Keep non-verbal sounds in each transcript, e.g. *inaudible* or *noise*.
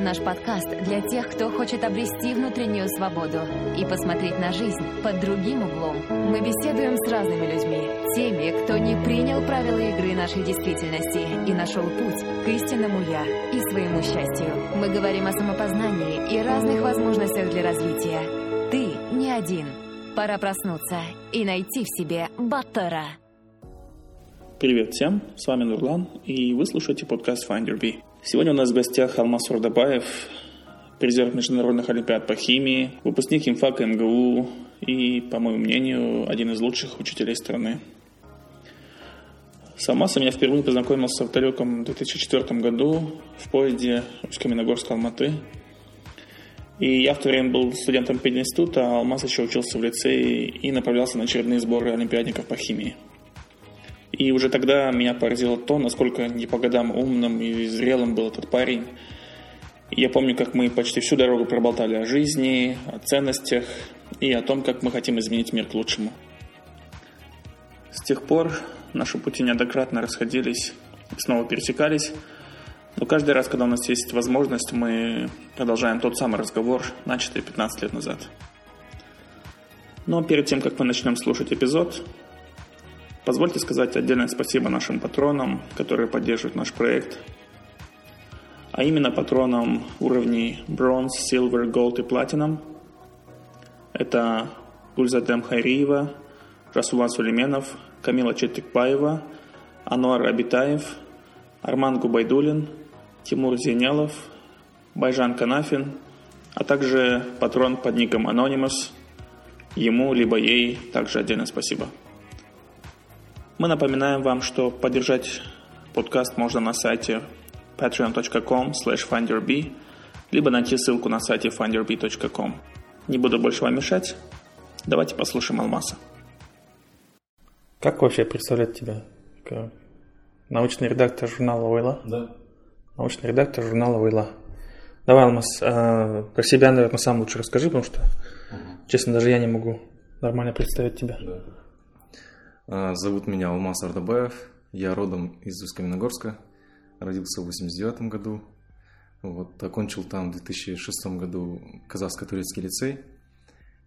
Наш подкаст для тех, кто хочет обрести внутреннюю свободу и посмотреть на жизнь под другим углом. Мы беседуем с разными людьми, теми, кто не принял правила игры нашей действительности и нашел путь к истинному «я» и своему счастью. Мы говорим о самопознании и разных возможностях для развития. Ты не один. Пора проснуться и найти в себе Баттера. Привет всем, с вами Нурлан, и вы слушаете подкаст Find Your Bee. Сегодня у нас в гостях Алмаз Урдабаев, призер международных олимпиад по химии, выпускник ИМФАКа МГУ и, по моему мнению, один из лучших учителей страны. С Алмазом я впервые познакомился в далеком 2004 году в поезде Усть-Каменогорск-Алматы. И я в то время был студентом пединститута, а Алмаз еще учился в лицее и направлялся на очередные сборы олимпиадников по химии. И уже тогда меня поразило то, насколько не по годам умным и зрелым был этот парень. Я помню, как мы почти всю дорогу проболтали о жизни, о ценностях и о том, как мы хотим изменить мир к лучшему. С тех пор наши пути неоднократно расходились снова пересекались. Но каждый раз, когда у нас есть возможность, мы продолжаем тот самый разговор, начатый 15 лет назад. Но перед тем, как мы начнем слушать эпизод, Позвольте сказать отдельное спасибо нашим патронам, которые поддерживают наш проект, а именно патронам уровней Bronze, Silver, Gold и Platinum. Это Гульзадем Хайриева, Расулан Сулейменов, Камила Четикбаева, Ануар Абитаев, Арман Губайдулин, Тимур Зенялов, Байжан Канафин, а также патрон под ником Anonymous. Ему либо ей также отдельное спасибо. Мы напоминаем вам, что поддержать подкаст можно на сайте patreon.com finderb либо найти ссылку на сайте finderb.com. Не буду больше вам мешать. Давайте послушаем Алмаса. Как вообще представлять тебя? Как научный редактор журнала «Ойла»? Да. Научный редактор журнала «Ойла». Давай, Алмаз, э, про себя, наверное, сам лучше расскажи, потому что, угу. честно, даже я не могу нормально представить тебя. Да. А, зовут меня Алмаз Ардабаев. Я родом из Усть-Каменогорска. Родился в 89 году. Вот, окончил там в 2006 году Казахско-турецкий лицей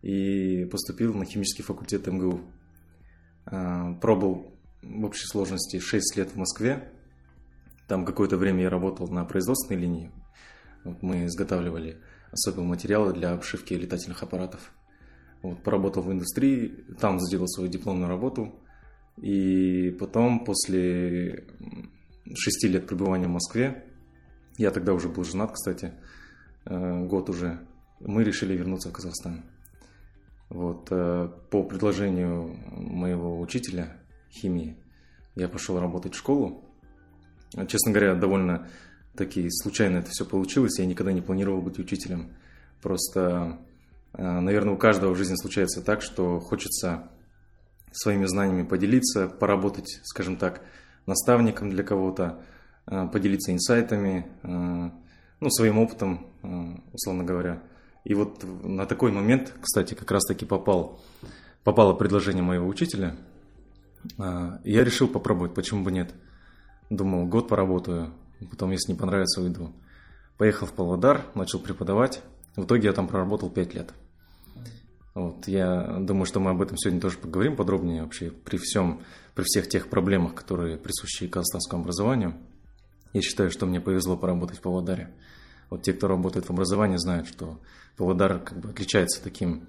и поступил на химический факультет МГУ. А, пробыл в общей сложности 6 лет в Москве. Там какое-то время я работал на производственной линии. Вот мы изготавливали особые материалы для обшивки летательных аппаратов. Вот, поработал в индустрии, там сделал свою дипломную работу – и потом, после шести лет пребывания в Москве, я тогда уже был женат, кстати, э, год уже, мы решили вернуться в Казахстан. Вот, э, по предложению моего учителя химии я пошел работать в школу. Честно говоря, довольно таки случайно это все получилось. Я никогда не планировал быть учителем. Просто, э, наверное, у каждого в жизни случается так, что хочется своими знаниями поделиться, поработать, скажем так, наставником для кого-то, э, поделиться инсайтами, э, ну, своим опытом, э, условно говоря. И вот на такой момент, кстати, как раз-таки попал, попало предложение моего учителя. Я решил попробовать, почему бы нет. Думал, год поработаю, потом, если не понравится, уйду. Поехал в Павлодар, начал преподавать. В итоге я там проработал 5 лет. Вот, я думаю, что мы об этом сегодня тоже поговорим подробнее вообще при всем, при всех тех проблемах, которые присущи казахстанскому образованию. Я считаю, что мне повезло поработать в Павлодаре. Вот те, кто работает в образовании, знают, что Павлодар как бы отличается таким,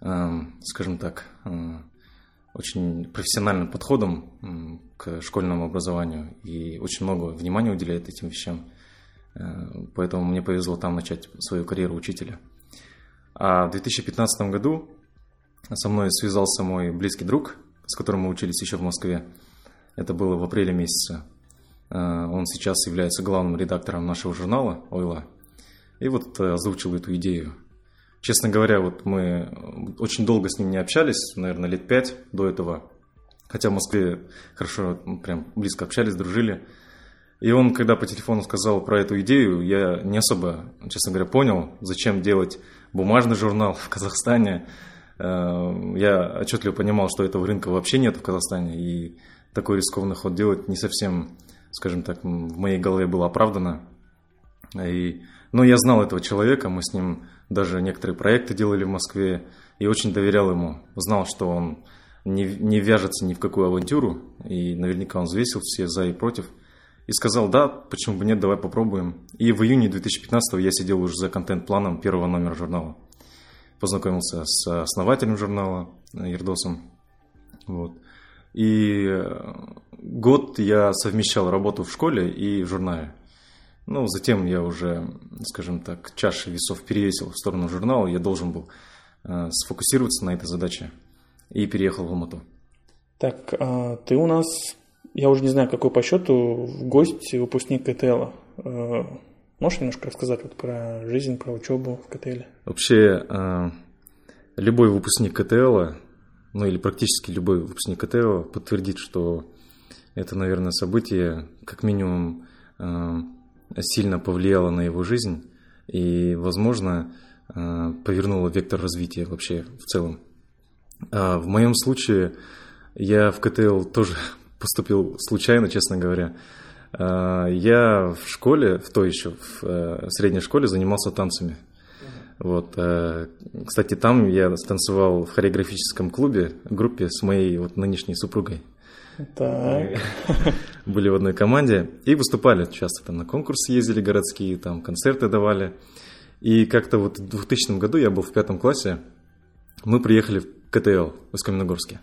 э, скажем так, э, очень профессиональным подходом к школьному образованию и очень много внимания уделяет этим вещам. Э, поэтому мне повезло там начать свою карьеру учителя. А в 2015 году со мной связался мой близкий друг, с которым мы учились еще в Москве. Это было в апреле месяце. А, он сейчас является главным редактором нашего журнала «Ойла». И вот озвучил эту идею. Честно говоря, вот мы очень долго с ним не общались, наверное, лет пять до этого. Хотя в Москве хорошо, прям близко общались, дружили. И он, когда по телефону сказал про эту идею, я не особо, честно говоря, понял, зачем делать бумажный журнал в Казахстане. Э, я отчетливо понимал, что этого рынка вообще нет в Казахстане, и такой рискованный ход делать не совсем, скажем так, в моей голове было оправдано. И, но я знал этого человека, мы с ним даже некоторые проекты делали в Москве, и очень доверял ему. Знал, что он не, не вяжется ни в какую авантюру, и наверняка он взвесил все за и против – и сказал, да, почему бы нет, давай попробуем. И в июне 2015 я сидел уже за контент-планом первого номера журнала. Познакомился с основателем журнала Ердосом. Вот. И год я совмещал работу в школе и в журнале. Ну, затем я уже, скажем так, чаши весов перевесил в сторону журнала. Я должен был э, сфокусироваться на этой задаче и переехал в Алмату. Так, а ты у нас я уже не знаю, какой по счету, гость, выпускник КТЛ. Э, можешь немножко рассказать вот про жизнь, про учебу в КТЛ? Вообще, э, любой выпускник КТЛ, ну или практически любой выпускник КТЛ подтвердит, что это, наверное, событие как минимум э, сильно повлияло на его жизнь и, возможно, повернуло вектор развития вообще в целом. В моем случае я в КТЛ тоже поступил случайно, честно говоря. А, я в школе, в той еще, в э, средней школе занимался танцами. Вот. Э, кстати, там я станцевал в хореографическом клубе, группе с моей вот нынешней супругой. Так. Были в одной команде и выступали часто там на конкурсы ездили городские, там концерты давали. И как-то вот в 2000 году я был в пятом классе, мы приехали в КТЛ в Каменогорске.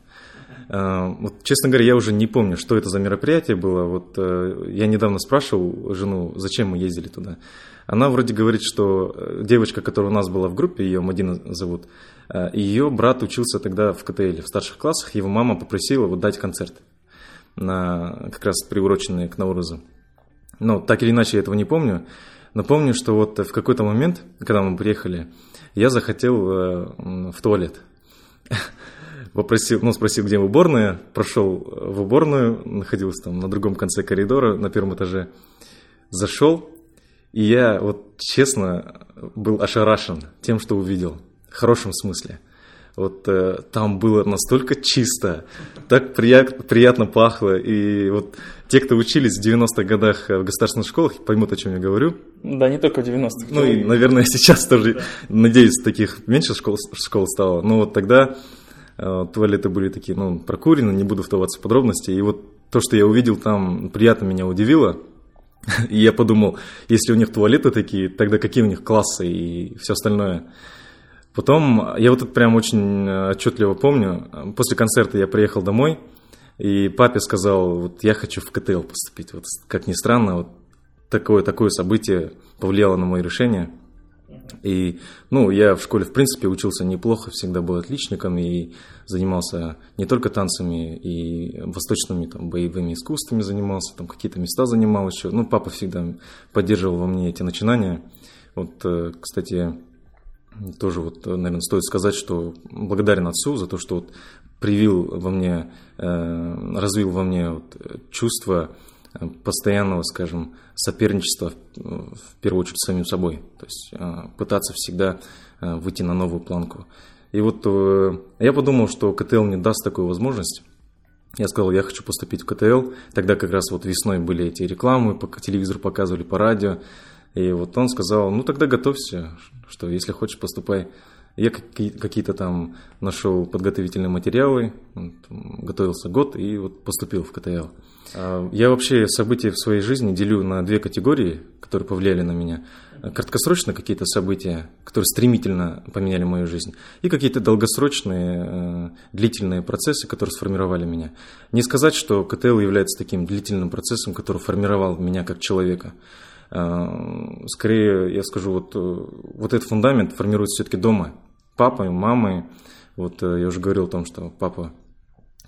А, вот, честно говоря, я уже не помню, что это за мероприятие было. Вот э, я недавно спрашивал жену, зачем мы ездили туда. Она вроде говорит, что э, девочка, которая у нас была в группе, ее Мадина зовут, э, ее брат учился тогда в КТЛ, в старших классах, его мама попросила вот дать концерт, на, как раз приуроченный к Наурузу. Но так или иначе я этого не помню. Но помню, что вот в какой-то момент, когда мы приехали, я захотел в туалет попросил, ну, спросил, где уборная, прошел в уборную, находился там на другом конце коридора, на первом этаже, зашел, и я вот честно был ошарашен тем, что увидел, в хорошем смысле. Вот э, там было настолько чисто, так прият, приятно пахло, и вот те, кто учились в 90-х годах в государственных школах, поймут, о чем я говорю. Да, не только в 90-х. Ну и, наверное, *laughs* сейчас тоже, надеюсь, таких меньше школ, школ стало, но вот тогда Э, туалеты были такие, ну, прокурены, не буду вдаваться в подробности. И вот то, что я увидел там, приятно меня удивило. *laughs* И я подумал, если у них туалеты такие, тогда какие у них классы и все остальное. Потом, я вот это прям очень отчетливо помню, после концерта я приехал домой, и папе сказал, вот я хочу в КТЛ поступить. Вот как ни странно, вот такое, такое событие повлияло на мое решение – и, ну, я в школе, в принципе, учился неплохо, всегда был отличником и занимался не только танцами и восточными там, боевыми искусствами занимался, там какие-то места занимал еще. Ну, папа всегда поддерживал во мне эти начинания. Вот, э, кстати, тоже вот, наверное, стоит сказать, что благодарен отцу за то, что вот привил во мне, э, развил во мне вот чувство постоянного, скажем, соперничества, в первую очередь, с самим собой. То есть а, пытаться всегда выйти на новую планку. И вот э, я подумал, что КТЛ мне даст такую возможность. Я сказал, я хочу поступить в КТЛ. Тогда как раз вот весной были эти рекламы, по телевизору показывали, по радио. И вот он сказал, ну тогда готовься, что если хочешь, поступай. Я какие-то там нашел подготовительные материалы, готовился год и вот поступил в КТЛ. А, я вообще события в своей жизни делю на две категории, которые повлияли на меня. Краткосрочно какие-то события, которые стремительно поменяли мою жизнь, и какие-то долгосрочные, э, длительные процессы, которые сформировали меня. Не сказать, что КТЛ является таким длительным процессом, который формировал меня как человека. А, скорее, я скажу, вот, э, вот этот фундамент формируется все-таки дома, папой, мамой. Вот э, я уже говорил о том, что папа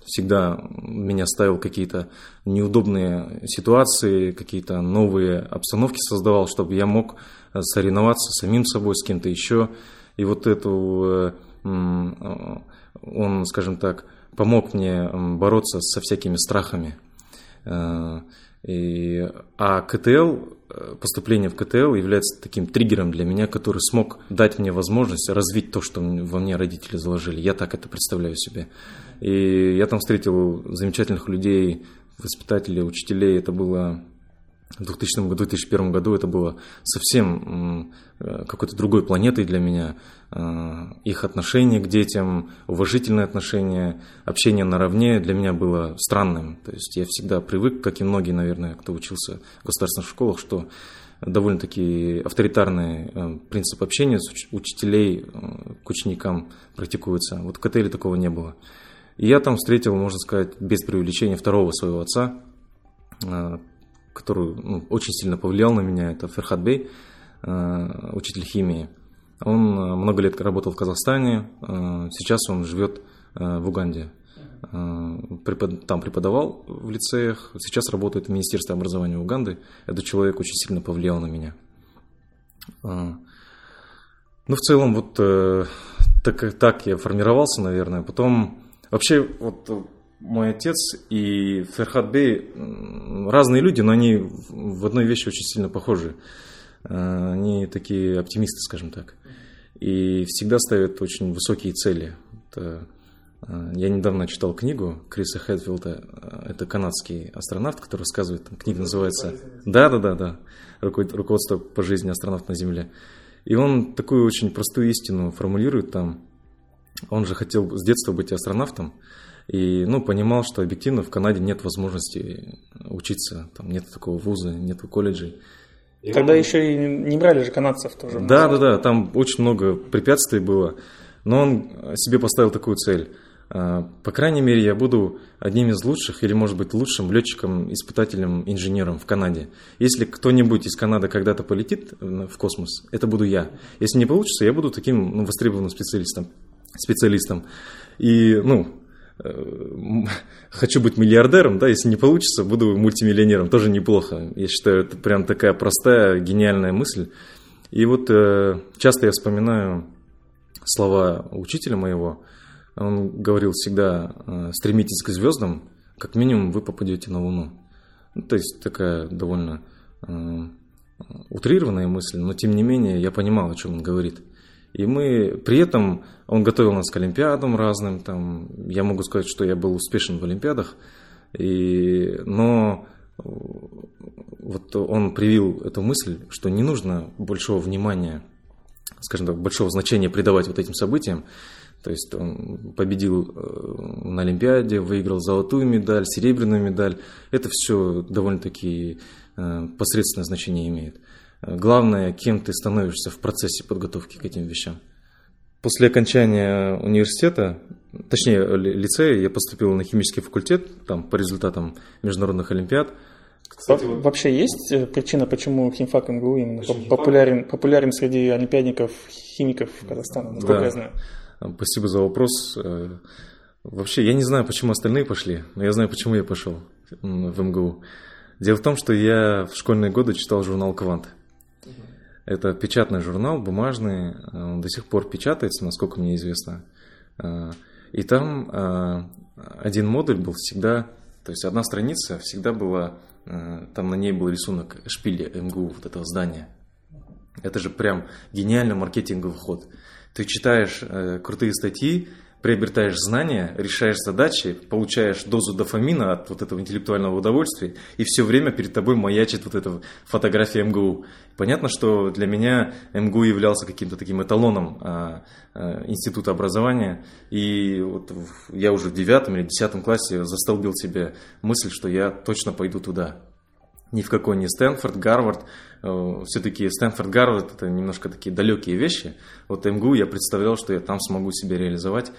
всегда меня ставил какие-то неудобные ситуации, какие-то новые обстановки создавал, чтобы я мог соревноваться самим собой, с кем-то еще. И вот эту, он, скажем так, помог мне бороться со всякими страхами. И, а КТЛ, э, поступление в КТЛ является таким триггером для меня, который смог дать мне возможность развить то, что во мне родители заложили. Я так это представляю себе. И я там встретил замечательных людей, воспитателей, учителей. Это было в 2000 году, 2001 году это было совсем э, какой-то другой планетой для меня. Э, их отношение к детям, уважительное отношение, общение наравне для меня было странным. То есть я всегда привык, как и многие, наверное, кто учился в государственных школах, что довольно-таки авторитарный э, принцип общения с учителей к ученикам практикуется. Вот в КТЛ такого не было. И я там встретил, можно сказать, без преувеличения второго своего отца, который ну, очень сильно повлиял на меня, это Ферхат Бей, э, учитель химии. Он э, много лет работал в Казахстане, э, сейчас он живет в Уганде. Там преподавал в лицеях, сейчас работает в Министерстве образования Уганды. Этот человек очень сильно повлиял на меня. Ну, в целом, вот так, так я формировался, наверное. Потом, вообще, вот мой отец и Ферхат Бей разные люди, но они в одной вещи очень сильно похожи. Э, они такие оптимисты, скажем так. И всегда ставят очень высокие цели. Это, э, я недавно читал книгу Криса Хэтфилда. Э, это канадский астронавт, который рассказывает. Там, книга называется «Да, да, да, да. Руководство по жизни астронавта на Земле». И он такую очень простую истину формулирует там. Он же хотел с детства быть астронавтом. И ну, понимал, что объективно в Канаде нет возможности учиться, там нет такого вуза, нет колледжей. И Тогда он... еще и не брали же канадцев тоже. Да, да, да, там очень много препятствий было, но он себе поставил такую цель. А, по крайней мере, я буду одним из лучших или, может быть, лучшим летчиком, испытателем, инженером в Канаде. Если кто-нибудь из Канады когда-то полетит в космос, это буду я. Если не получится, я буду таким ну, востребованным специалистом. специалистом. И, ну, Э, *laughs* хочу быть миллиардером, да, если не получится, буду мультимиллионером, тоже неплохо. Я считаю, это прям такая простая, гениальная мысль. И вот э, часто я вспоминаю слова учителя моего. Он говорил всегда, э, стремитесь к звездам, как минимум вы попадете на Луну. Ну, то есть такая довольно э, утрированная мысль, но тем не менее я понимал, о чем он говорит. И мы при этом, он готовил нас к Олимпиадам разным, там, я могу сказать, что я был успешен в Олимпиадах, и, но вот он привил эту мысль, что не нужно большого внимания, скажем так, большого значения придавать вот этим событиям. То есть он победил э, на Олимпиаде, выиграл золотую медаль, серебряную медаль. Это все довольно-таки э, посредственное значение имеет. Главное, кем ты становишься в процессе подготовки к этим вещам. После окончания университета, точнее лицея, я поступил на химический факультет, там по результатам международных олимпиад. Кстати, вот... Вообще есть э, причина, почему химфак МГУ именно химфак? популярен, популярен среди олимпиадников, химиков Казахстана, насколько да. я знаю? Спасибо за вопрос. Э, вообще, я не знаю, почему остальные пошли, но я знаю, почему я пошел в МГУ. Дело в том, что я в школьные годы читал журнал «Квант». Это печатный журнал, бумажный, он до сих пор печатается, насколько мне известно. А, и там а, один модуль был всегда, то есть одна страница всегда была, там на ней был рисунок шпиля МГУ, вот этого здания. Это же прям гениальный маркетинговый ход. Ты читаешь э, крутые статьи, приобретаешь знания, решаешь задачи, получаешь дозу дофамина от вот этого интеллектуального удовольствия, и все время перед тобой маячит вот эта фотография МГУ. Понятно, что для меня МГУ являлся каким-то таким эталоном а, а, института образования, и вот я уже в девятом или десятом классе застолбил себе мысль, что я точно пойду туда. Ни в какой не Стэнфорд, Гарвард. Э, Все-таки Стэнфорд, Гарвард – это немножко такие далекие вещи. Вот МГУ я представлял, что я там смогу себя реализовать.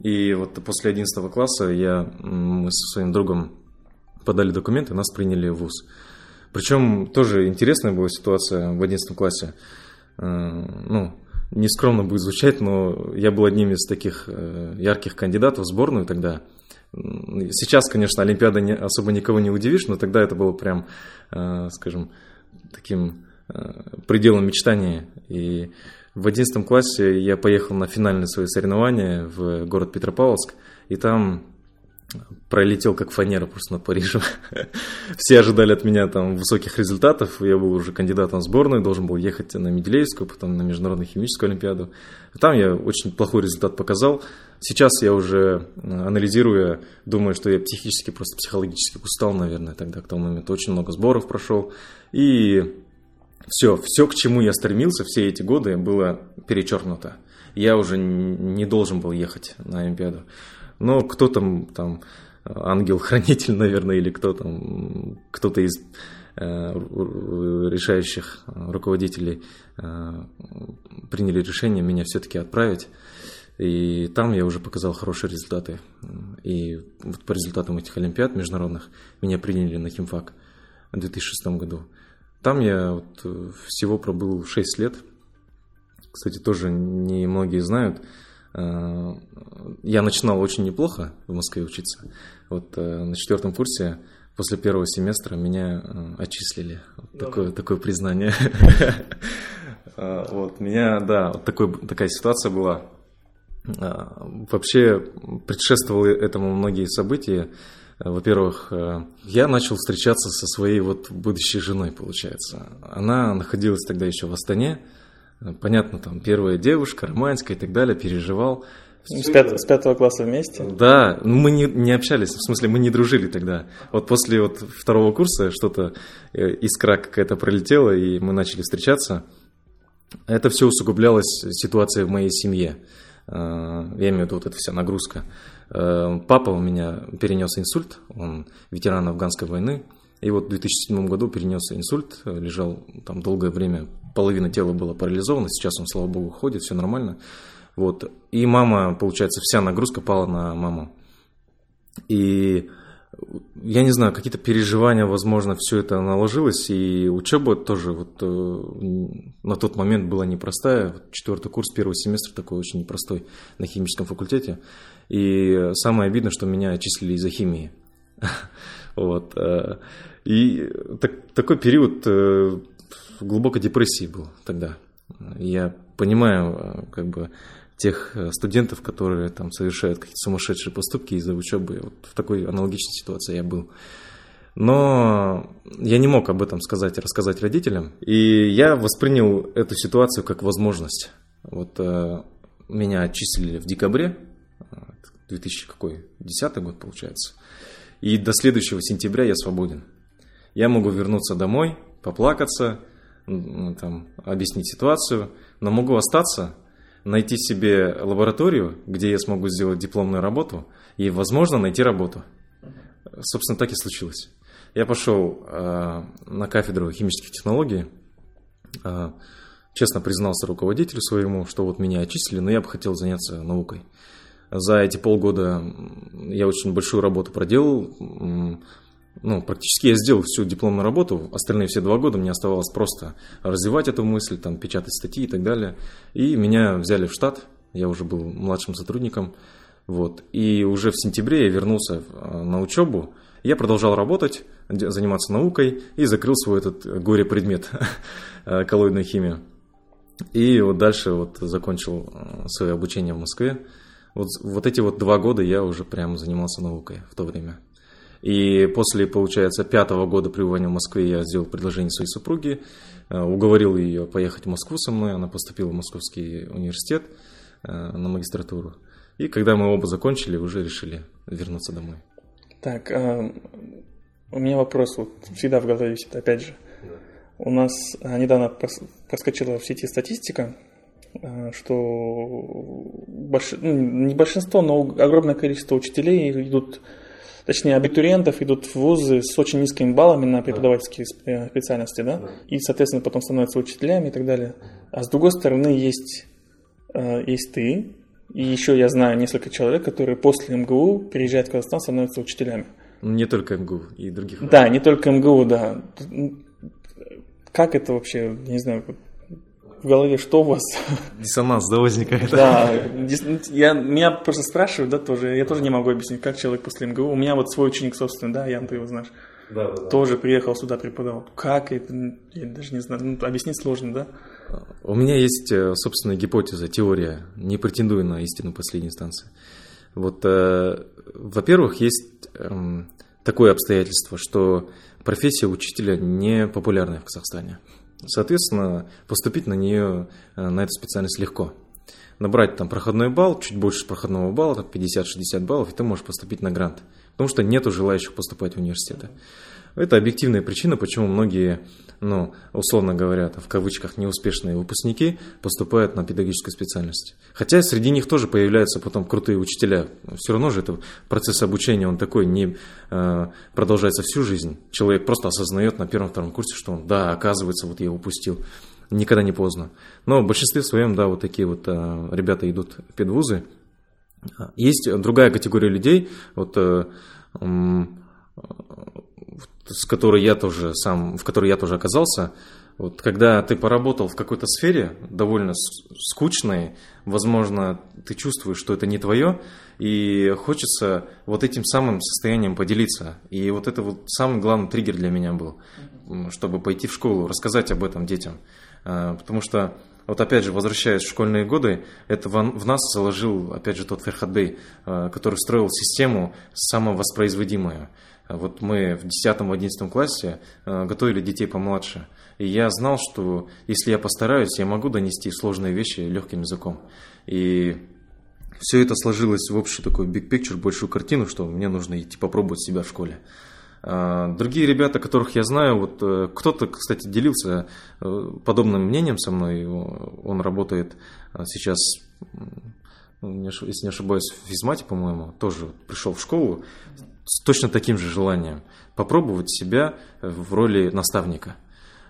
И вот после 11 класса я, мы со своим другом подали документы, нас приняли в ВУЗ. Причем тоже интересная была ситуация в 11 классе. Э, ну, нескромно будет звучать, но я был одним из таких э, ярких кандидатов в сборную тогда. Сейчас, конечно, Олимпиада не, особо никого не удивишь, но тогда это было прям, э, скажем, таким э, пределом мечтания. И в 11 классе я поехал на финальное свое соревнование в город Петропавловск, и там пролетел как фанера просто над Парижем. *laughs* Все ожидали от меня там высоких результатов. Я был уже кандидатом в сборную, должен был ехать на Менделеевскую, потом на Международную химическую олимпиаду. Там я очень плохой результат показал. Сейчас я уже, э, анализируя, думаю, что я психически, просто психологически устал, наверное, тогда к тому моменту. Очень много сборов прошел. И все, все, к чему я стремился все эти годы, было перечеркнуто. Я уже не должен был ехать на Олимпиаду. Но кто там, там ангел-хранитель, *laughs* наверное, или кто там, кто-то из э, решающих руководителей э, приняли решение меня все-таки отправить. И там я уже показал хорошие результаты. И вот по результатам этих олимпиад международных меня приняли на химфак в 2006 году. Там я вот всего пробыл 6 лет. Кстати, тоже не многие знают. Э, я начинал очень неплохо в Москве учиться. Вот э, на четвертом курсе после первого семестра меня э, отчислили. Вот такое, такое признание. *laughs* Вот, меня, да, вот такой, такая ситуация была. Вообще предшествовало этому многие события. Во-первых, я начал встречаться со своей вот будущей женой, получается. Она находилась тогда еще в Астане, понятно, там первая девушка, романтика и так далее, переживал. С, пят, с пятого класса вместе? Да, ну мы не, не общались, в смысле мы не дружили тогда. Вот после вот второго курса что-то, э, искра какая-то пролетела, и мы начали встречаться. Это все усугублялось ситуацией в моей семье. Э, я имею в виду вот эта вся нагрузка. Э, папа у меня перенес инсульт, он ветеран афганской войны. И вот в 2007 году перенес инсульт, лежал там долгое время половина тела была парализована, сейчас он, слава богу, ходит, все нормально. Вот. И мама, получается, вся нагрузка пала на маму. И я не знаю, какие-то переживания, возможно, все это наложилось, и учеба тоже вот э, на тот момент была непростая. Четвертый курс, первый семестр такой очень непростой на химическом факультете. И самое обидно, что меня отчислили из-за химии. *laughs* Вот. Э, и так, такой период э, в глубокой депрессии был тогда. Я понимаю, э, как бы, тех э, студентов, которые там совершают какие-то сумасшедшие поступки из-за учебы. Вот в такой аналогичной ситуации я был. Но я не мог об этом сказать рассказать родителям. И я воспринял эту ситуацию как возможность. Вот э, меня отчислили в декабре, 2000 какой, 10 год получается. И до следующего сентября я свободен. Я могу вернуться домой, поплакаться, там, объяснить ситуацию, но могу остаться, найти себе лабораторию, где я смогу сделать дипломную работу и, возможно, найти работу. Собственно, так и случилось. Я пошел э, на кафедру химических технологий, э, честно признался руководителю своему, что вот меня отчислили, но я бы хотел заняться наукой. За эти полгода я очень большую работу проделал, ну, практически я сделал всю дипломную работу, остальные все два года мне оставалось просто развивать эту мысль, там, печатать статьи и так далее. И меня взяли в штат, я уже был младшим сотрудником, вот. И уже в сентябре я вернулся э, на учебу, я продолжал работать, заниматься наукой и закрыл свой этот горе-предмет, *laughs* э, коллоидную химию. И вот дальше вот закончил э, свое обучение в Москве. Вот, вот эти вот два года я уже прямо занимался наукой в то время. И после, получается, пятого года пребывания в Москве я сделал предложение своей супруге, э, уговорил ее поехать в Москву со мной, она поступила в Московский университет э, на магистратуру. И когда мы оба закончили, уже решили вернуться домой. Так, а, у меня вопрос вот всегда в голове висит, опять же. У нас недавно проскочила в сети статистика, что больш... ну, не большинство, но огромное количество учителей идут точнее, абитуриентов идут в вузы с очень низкими баллами на преподавательские э, специальности, да, и, соответственно, потом становятся учителями и так далее. А с другой стороны, есть, э, есть ты, и еще я знаю несколько человек, которые после МГУ переезжают в Казахстан, становятся учителями. Не только МГУ, и других. Да, не только МГУ, да. Как это вообще, не знаю, в голове, что у вас? Диссонанс, да, возникает? Да, я, меня просто спрашивают, да, тоже, я тоже не могу объяснить, как человек после МГУ. У меня вот свой ученик, собственно, да, Ян, ты его знаешь, да, да, да. тоже приехал сюда, преподавал. Как это, я даже не знаю, ну, объяснить сложно, да? У меня есть э, собственная гипотеза, теория, не претендую на истину последней инстанции. Вот, э, во-первых, есть э, такое обстоятельство, что профессия учителя не популярная в Казахстане. Соответственно, поступить на нее, э, на эту специальность легко. Набрать там проходной балл, чуть больше проходного балла, 50-60 баллов, и ты можешь поступить на грант. Потому что нету желающих поступать в университеты. Это объективная причина, почему многие, ну, условно говоря, в кавычках, неуспешные выпускники поступают на педагогическую специальность. Хотя среди них тоже появляются потом крутые учителя. Все равно же это процесс обучения, он такой не э, продолжается всю жизнь. Человек просто осознает на первом-втором курсе, что он, да, оказывается, вот я упустил. Никогда не поздно. Но в большинстве своем, да, вот такие вот э, ребята идут в педвузы. Есть другая категория людей, вот э, с которой я тоже сам, в которой я тоже оказался, вот когда ты поработал в какой-то сфере довольно скучной, возможно, ты чувствуешь, что это не твое, и хочется вот этим самым состоянием поделиться. И вот это вот самый главный триггер для меня был, чтобы пойти в школу, рассказать об этом детям. А, потому что, вот опять же, возвращаясь в школьные годы, это в нас заложил, опять же, тот Ферхадбей, а, который строил систему самовоспроизводимую. Вот мы в 10-11 классе э, готовили детей помладше. И я знал, что если я постараюсь, я могу донести сложные вещи легким языком. И все это сложилось в общий такой big picture, большую картину, что мне нужно идти попробовать себя в школе. А, другие ребята, которых я знаю, вот э, кто-то, кстати, делился э, подобным мнением со мной. Он работает сейчас, ну, если не ошибаюсь, в физмате, по-моему, тоже пришел в школу с точно таким же желанием попробовать себя в роли наставника.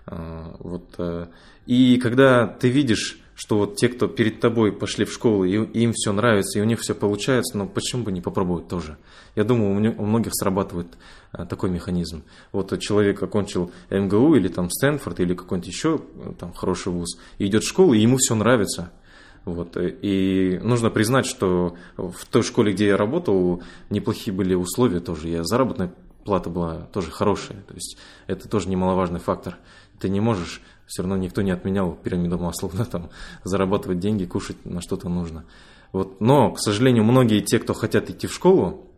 А, вот. Э, и когда ты видишь, что вот те, кто перед тобой пошли в школу, и им все нравится, и у них все получается, но почему бы не попробовать тоже? Я думаю, у многих срабатывает э, такой механизм. Вот человек окончил МГУ или там Стэнфорд или какой-нибудь еще э, там хороший вуз, и идет в школу, и ему все нравится – вот. И нужно признать, что в той школе, где я работал, неплохие были условия тоже. Я заработная плата была тоже хорошая. То есть это тоже немаловажный фактор. Ты не можешь, все равно никто не отменял пирамиду Маслоу, *laughs* да, там, зарабатывать деньги, кушать на что-то нужно. Вот. Но, к сожалению, многие те, кто хотят идти в школу,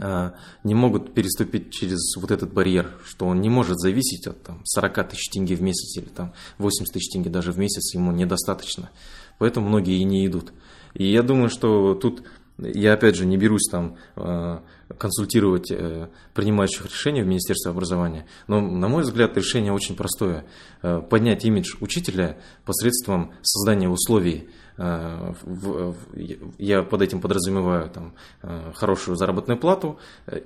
а, не могут переступить через вот этот барьер, что он не может зависеть от там, 40 тысяч тенге в месяц или там, 80 тысяч тенге даже в месяц, ему недостаточно поэтому многие и не идут. И я думаю, что тут я опять же не берусь там э, консультировать э, принимающих решения в Министерстве образования, но, на мой взгляд, решение очень простое. Э, поднять имидж учителя посредством создания условий я под этим подразумеваю там, э, хорошую заработную плату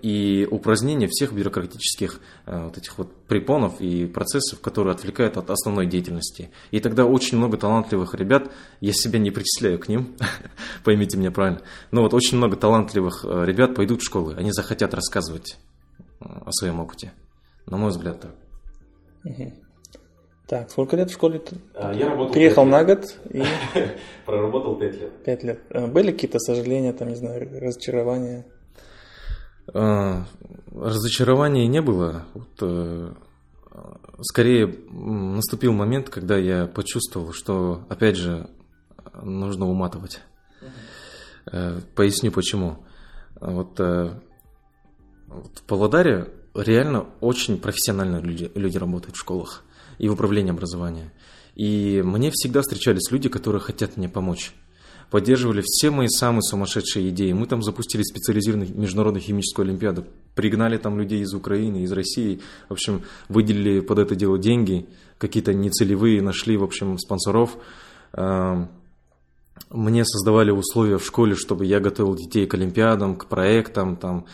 и упразднение всех бюрократических э, вот этих вот препонов и процессов, которые отвлекают от основной деятельности. И тогда очень много талантливых ребят, я себя не причисляю к ним, *laughs* поймите меня правильно, но вот очень много талантливых ребят пойдут в школы, они захотят рассказывать о своем опыте. На мой взгляд, так. Так, сколько лет в школе ты? А, я работал Приехал на год и... *laughs* Проработал пять лет. Пять лет. А, были какие-то сожаления, там, не знаю, разочарования? А, разочарований не было. Вот, э, скорее наступил момент, когда я почувствовал, что, опять же, нужно уматывать. Uh-huh. Поясню почему. Вот, э, вот в Павлодаре реально очень профессионально люди, люди работают в школах и в управлении образования. И мне всегда встречались люди, которые хотят мне помочь. Поддерживали все мои самые сумасшедшие идеи. Мы там запустили специализированную международную химическую олимпиаду. Пригнали там людей из Украины, из России. В общем, выделили под это дело деньги. Какие-то нецелевые нашли, в общем, спонсоров. Мне создавали условия в школе, чтобы я готовил детей к олимпиадам, к проектам, там,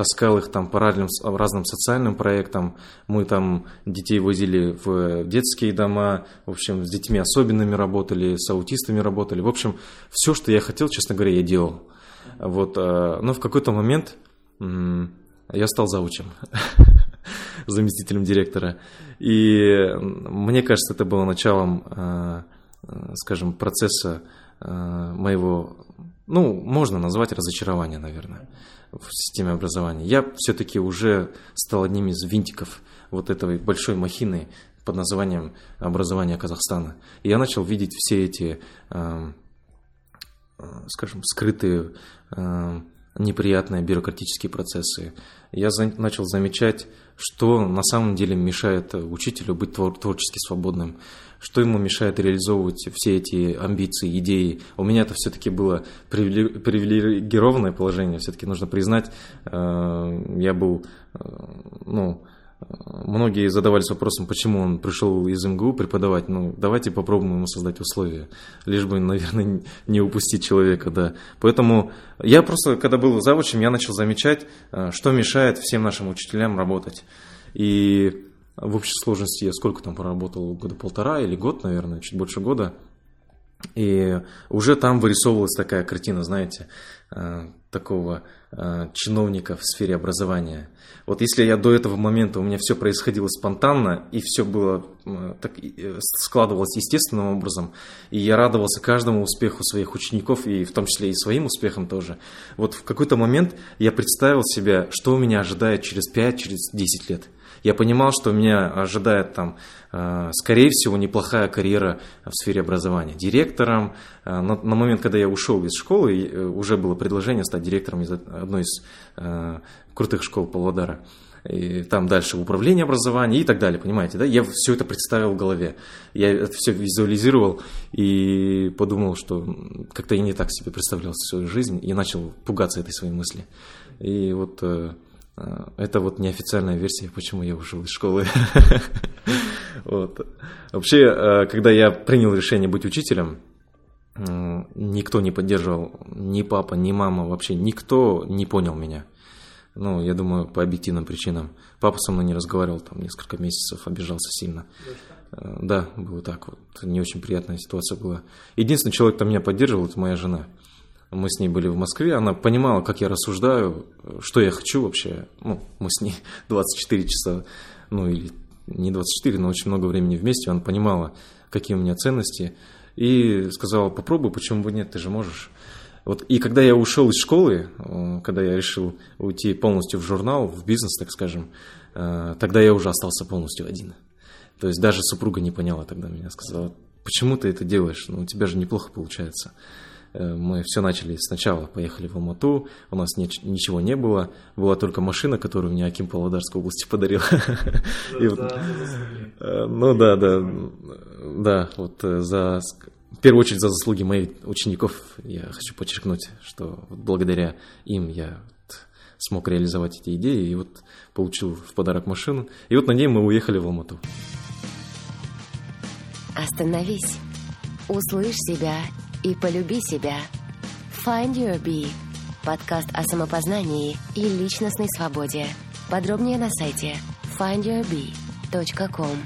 таскал их там по разным, разным социальным проектам. Мы там детей возили в детские дома, в общем, с детьми особенными работали, с аутистами работали. В общем, все, что я хотел, честно говоря, я делал. Вот, э, но в какой-то момент я стал заучем, *laughs* заместителем директора. И мне кажется, это было началом э, скажем, процесса моего, ну, можно назвать разочарование, наверное, в системе образования. Я все-таки уже стал одним из винтиков вот этой большой махины под названием образование Казахстана. И я начал видеть все эти, скажем, скрытые неприятные бюрократические процессы. Я за, начал замечать, что на самом деле мешает учителю быть твор, творчески свободным, что ему мешает реализовывать все эти амбиции, идеи. У меня это все-таки было привилегированное положение, все-таки нужно признать. Э, я был, э, ну, Многие задавались вопросом, почему он пришел из МГУ преподавать. Ну, давайте попробуем ему создать условия, лишь бы, наверное, не упустить человека, да. Поэтому я просто, когда был завучем, я начал замечать, э, что мешает всем нашим учителям работать. И в общей сложности я сколько там проработал, года полтора или год, наверное, чуть больше года. И уже там вырисовывалась такая картина, знаете, такого э, чиновника в сфере образования. Вот если я до этого момента у меня все происходило спонтанно и все было э, так складывалось естественным образом, и я радовался каждому успеху своих учеников и в том числе и своим успехам тоже. Вот в какой-то момент я представил себя, что меня ожидает через 5, через 10 лет – я понимал, что меня ожидает там, э, скорее всего, неплохая карьера в сфере образования. Директором. Э, на, на момент, когда я ушел из школы, э, уже было предложение стать директором из одной из крутых школ Павлодара. И там дальше управление образования и так далее, понимаете, да? Я все это представил в голове, я это все визуализировал и подумал, что как-то я не так себе представлял свою жизнь и начал пугаться этой своей мысли. И вот это вот неофициальная версия, почему я ушел из школы. *laughs* вот. Вообще, а, когда я принял решение быть учителем, никто не поддерживал, ни папа, ни мама, вообще никто не понял меня. Ну, я думаю, по объективным причинам. Папа со мной не разговаривал там несколько месяцев, обижался сильно. Да, было так вот. Не очень приятная ситуация была. Единственный человек, кто меня поддерживал, это моя жена мы с ней были в Москве, она понимала, как я рассуждаю, что я хочу вообще. Ну, мы с ней *laughs* 24 часа, ну или не 24, но очень много времени вместе, она понимала, какие у меня ценности, и сказала, попробуй, почему бы нет, ты же можешь. Вот, и когда я ушел из школы, э, когда я решил уйти полностью в журнал, в бизнес, так скажем, э, тогда я уже остался полностью один. То есть даже супруга не поняла тогда меня, сказала, почему ты это делаешь, ну у тебя же неплохо получается. Э, мы все начали сначала, поехали в Алмату, у нас не, ничего не было, была только машина, которую мне Аким Павлодарской области подарил. Э, ну да, да, да, вот э, за в первую очередь за заслуги моих учеников я хочу подчеркнуть, что благодаря им я смог реализовать эти идеи и вот получил в подарок машину. И вот на ней мы уехали в Алмату. Остановись, услышь себя и полюби себя. Find Your Bee. Подкаст о самопознании и личностной свободе. Подробнее на сайте findyourbee.com.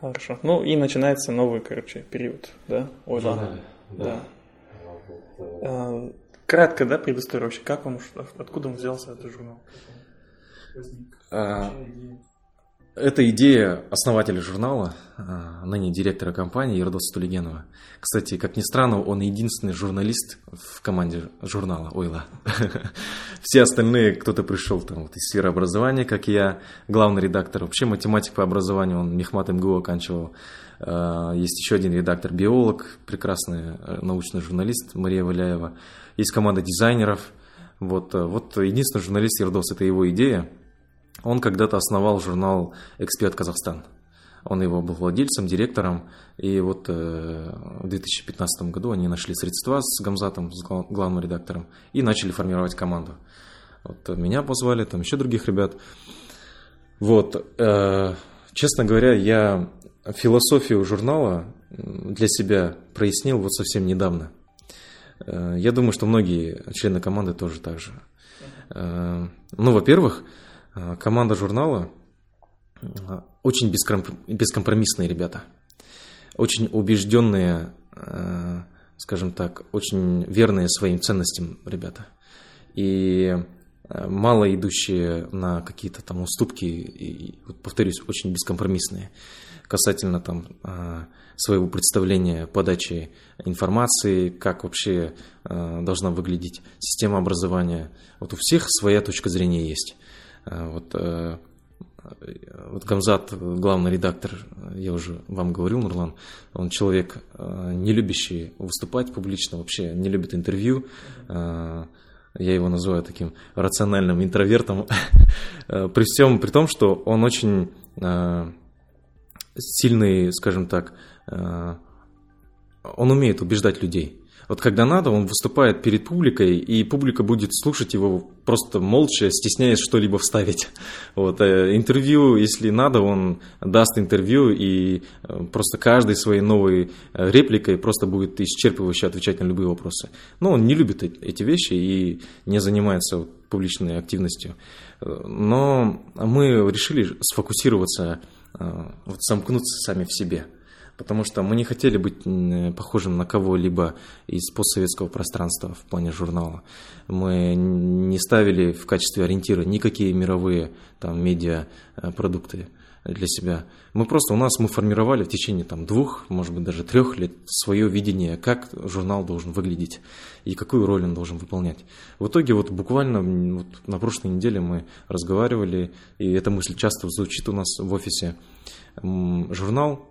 Хорошо. Ну и начинается новый, короче, период, да? Ой, да. да. да. Кратко, да, предыстория вообще, как он, откуда он взялся, этот журнал? А, это идея основателя журнала, а, ныне директора компании Ердоса Тулигенова. Кстати, как ни странно, он единственный журналист в команде журнала «Ойла». *laughs* Все остальные, кто-то пришел там вот, из сферы образования, как я, главный редактор, вообще математик по образованию, он Мехмат МГУ оканчивал. А, есть еще один редактор, биолог, прекрасный э, научный журналист Мария Валяева. Есть команда дизайнеров. Вот, э, вот единственный журналист Ердос, это его идея – он когда-то основал журнал «Эксперт Казахстан». Он его был владельцем, директором. И вот э, в 2015 году они нашли средства с Гамзатом, с главным редактором, и начали формировать команду. Вот меня позвали, там еще других ребят. Вот, э, честно говоря, я философию журнала для себя прояснил вот совсем недавно. Э, я думаю, что многие члены команды тоже так же. Ну, во-первых, а, команда журнала а, очень бескомпромиссные ребята, очень убежденные, а, скажем так, очень верные своим ценностям ребята. И мало идущие на какие-то там уступки, и, повторюсь, очень бескомпромиссные касательно там своего представления подачи информации, как вообще должна выглядеть система образования. Вот у всех своя точка зрения есть. Вот вот Гамзат, главный редактор, я уже вам говорил, Нурлан, он человек, э, не любящий выступать публично, вообще не любит интервью. Э, я его называю таким рациональным интровертом. *laughs* Э, при всем, при том, что он очень сильный, скажем так, он умеет убеждать людей. Вот когда надо, он выступает перед публикой, и публика будет слушать его просто молча, стесняясь что-либо вставить. Вот. Э, интервью, если надо, он даст интервью, и э, просто каждой своей новой э, репликой просто будет исчерпывающе отвечать на любые вопросы. Но он не любит эти вещи и не занимается публичной активностью. Но мы решили сфокусироваться, вот сомкнуться сами в себе – потому что мы не хотели быть похожим на кого-либо из постсоветского пространства в плане журнала. Мы не ставили в качестве ориентира никакие мировые там, медиа э, для себя. Мы просто у нас мы формировали в течение там, двух, может быть, даже трех лет свое видение, как журнал должен выглядеть и какую роль он должен выполнять. В итоге вот буквально вот на прошлой неделе мы разговаривали, и эта мысль часто звучит у нас в офисе. Журнал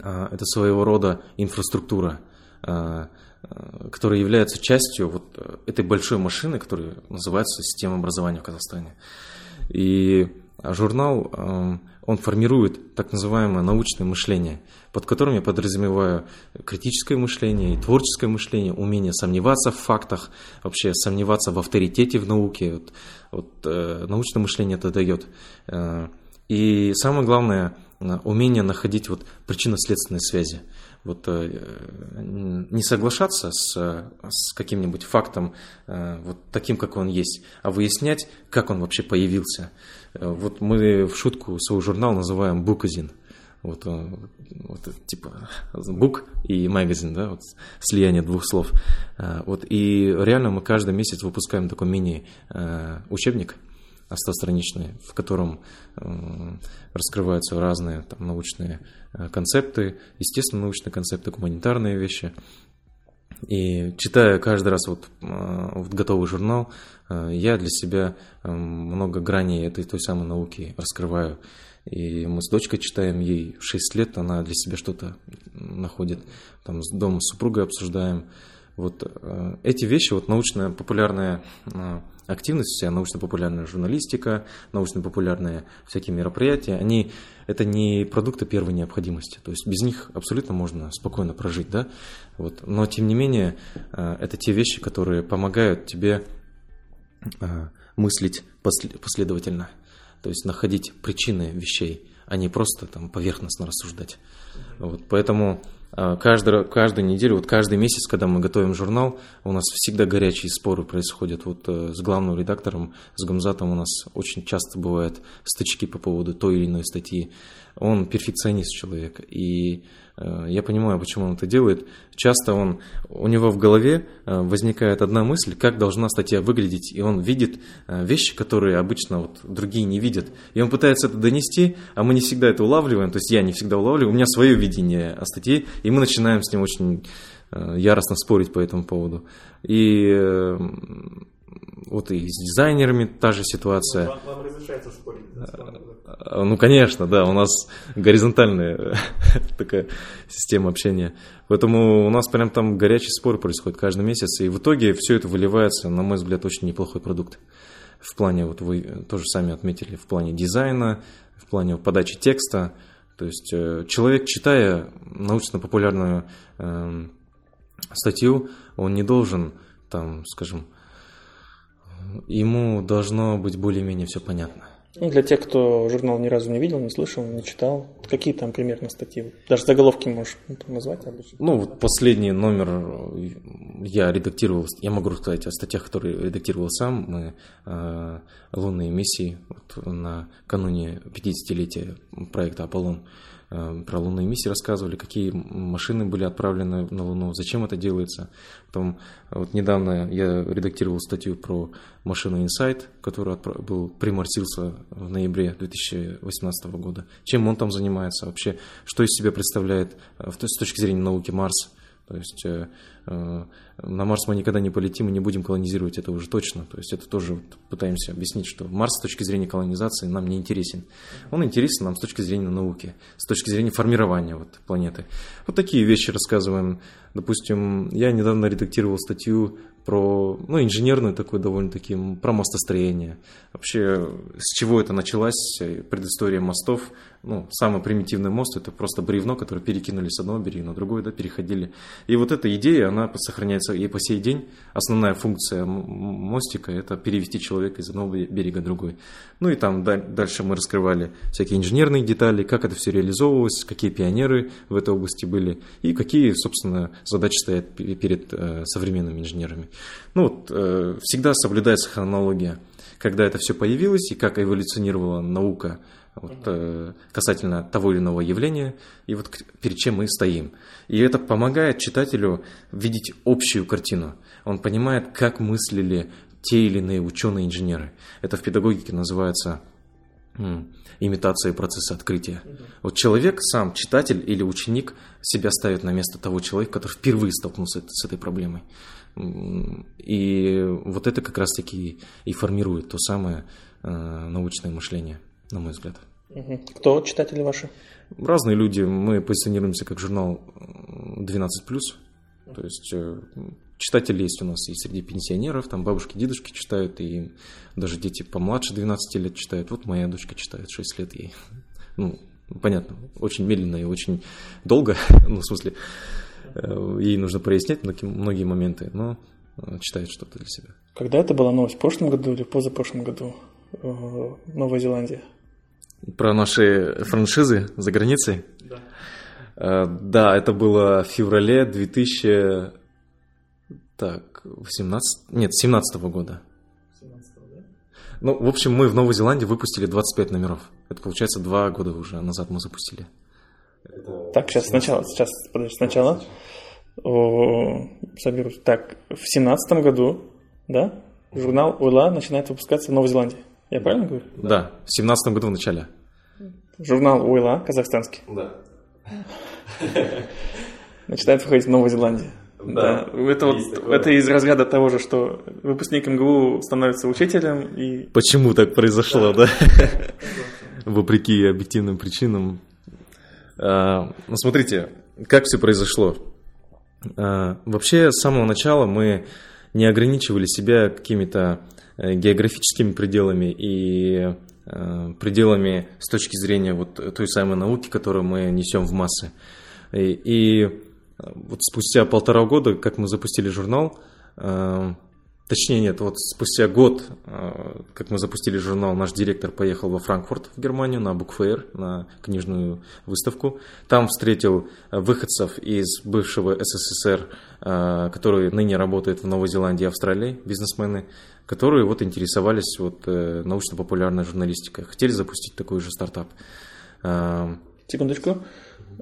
это своего рода инфраструктура, а, а, которая является частью вот э, этой большой машины, которая называется система образования в Казахстане. И журнал, он формирует так называемое научное мышление, под которым я подразумеваю критическое мышление и творческое мышление, умение сомневаться в фактах, вообще сомневаться в авторитете в науке. Вот, вот, э, научное мышление это дает. Э, и самое главное, умение находить вот причинно-следственные связи. Вот, э, не соглашаться с, с каким-нибудь фактом, э, вот таким, как он есть, а выяснять, как он вообще появился. Э, вот мы в шутку свой журнал называем «Буказин». Вот, вот типа бук и магазин, да, вот слияние двух слов. Вот, и реально мы каждый месяц выпускаем такой мини-учебник, стостраничный, в котором э, раскрываются разные там, научные э, концепты, естественно, научные концепты, гуманитарные вещи. И читая каждый раз вот, э, вот готовый журнал, я для себя много граней этой той самой науки раскрываю. И мы с дочкой читаем, ей 6 лет, она для себя что-то находит. Там с домом с супругой обсуждаем. Вот эти вещи, вот научно-популярная активность, вся научно-популярная журналистика, научно-популярные всякие мероприятия, они, это не продукты первой необходимости. То есть без них абсолютно можно спокойно прожить, да? Вот. Но тем не менее, э, это те вещи, которые помогают тебе э, мыслить последовательно. То есть находить причины вещей, а не просто там поверхностно рассуждать. Вот. Поэтому а, каждую, каждую неделю, вот каждый месяц, когда мы готовим журнал, у нас всегда горячие споры происходят. Вот э, с главным редактором, с Гамзатом у нас очень часто бывают стычки по поводу той или иной статьи. Он перфекционист человек, и Э, я понимаю, почему он это делает. Часто он, у него в голове э, возникает одна мысль, как должна статья выглядеть, и он видит э, вещи, которые обычно вот другие не видят. И он пытается это донести, а мы не всегда это улавливаем, то есть я не всегда улавливаю, у меня свое видение о статье, и мы начинаем с ним очень яростно спорить по этому поводу. И вот и с дизайнерами та же ситуация. Вам, вам разрешается спорить? Да, ну, конечно, да, у нас горизонтальная *laughs* такая система общения. Поэтому у нас прям там горячий спор происходит каждый месяц, и в итоге все это выливается, на мой взгляд, очень неплохой продукт. В плане, вот вы тоже сами отметили, в плане дизайна, в плане подачи текста. То есть э, человек, читая научно-популярную э, статью, он не должен, там, скажем, ему должно быть более-менее все понятно. Ну, для тех, кто журнал ни разу не видел, не слышал, не читал, какие там примерно статьи? Даже заголовки можешь назвать обычно? Ну, вот последний номер я редактировал, я могу рассказать о статьях, которые редактировал сам. Мы э, лунные миссии вот, на кануне 50-летия проекта «Аполлон». Э, про лунные миссии рассказывали, какие машины были отправлены на Луну, зачем это делается. Потом, вот недавно я редактировал статью про машину Insight, который был, приморсился в ноябре 2018 года. Чем он там занимается вообще, что из себя представляет с точки зрения науки Марс – то есть э, э, на Марс мы никогда не полетим и не будем колонизировать это уже точно. То есть это тоже вот пытаемся объяснить, что Марс с точки зрения колонизации нам не интересен. Он интересен нам с точки зрения науки, с точки зрения формирования вот, планеты. Вот такие вещи рассказываем. Допустим, я недавно редактировал статью про ну, инженерную такую довольно-таки, про мостостроение. Вообще, с чего это началась, предыстория мостов. Ну, самый примитивный мост – это просто бревно, которое перекинули с одного берега на другой, да, переходили. И вот эта идея, она сохраняется и по сей день. Основная функция мостика – это перевести человека из одного берега в другой. Ну и там дальше мы раскрывали всякие инженерные детали, как это все реализовывалось, какие пионеры в этой области были и какие, собственно, задачи стоят перед э, современными инженерами. Ну вот, э, всегда соблюдается хронология, когда это все появилось и как эволюционировала наука вот, э, касательно того или иного явления, и вот перед чем мы стоим. И это помогает читателю видеть общую картину. Он понимает, как мыслили те или иные ученые-инженеры. Это в педагогике называется имитацией процесса открытия. Вот человек сам, читатель или ученик, себя ставит на место того человека, который впервые столкнулся с этой проблемой. И вот это как раз-таки и формирует то самое э, научное мышление, на мой взгляд. Кто читатели ваши? Разные люди. Мы позиционируемся как журнал 12+. То есть э, читатели есть у нас и среди пенсионеров, там бабушки, дедушки читают, и даже дети помладше 12 лет читают. Вот моя дочка читает, 6 лет ей. Ну, понятно, очень медленно и очень долго, *laughs* ну, в смысле, э, ей нужно прояснять многие моменты, но э, читает что-то для себя. Когда это была новость? В прошлом году или позапрошлом году? в Новой Зеландии? Про наши франшизы за границей? Да. Э, да, это было в феврале 2000... Так, 18... Нет, 17 -го года. 17 да? Ну, в общем, мы в Новой Зеландии выпустили 25 номеров. Это, получается, два года уже назад мы запустили. Так, сейчас сначала, сейчас, подожди, сначала. О, соберусь. Так, в семнадцатом году, да, журнал Уйла начинает выпускаться в Новой Зеландии. Я правильно говорю? Да, в семнадцатом году в начале. Журнал Уйла, казахстанский. Да. Начинает выходить в Новой Зеландии. Да. да. Это, вот, это из разряда того же, что выпускник МГУ становится учителем и... Почему так произошло, да? да? *laughs* Вопреки объективным причинам. А, ну, смотрите, как все произошло. А, вообще, с самого начала мы не ограничивали себя какими-то географическими пределами и э, пределами с точки зрения вот той самой науки, которую мы несем в массы. И, и э, вот спустя полтора года, как мы запустили журнал, Точнее, нет, вот спустя год, э, как мы запустили журнал, наш директор поехал во Франкфурт, в Германию, на букфейр, на книжную выставку. Там встретил выходцев из бывшего СССР, э, которые ныне работают в Новой Зеландии и Австралии, бизнесмены, которые вот интересовались вот э, научно-популярной журналистикой. Хотели запустить такой же стартап. Секундочку.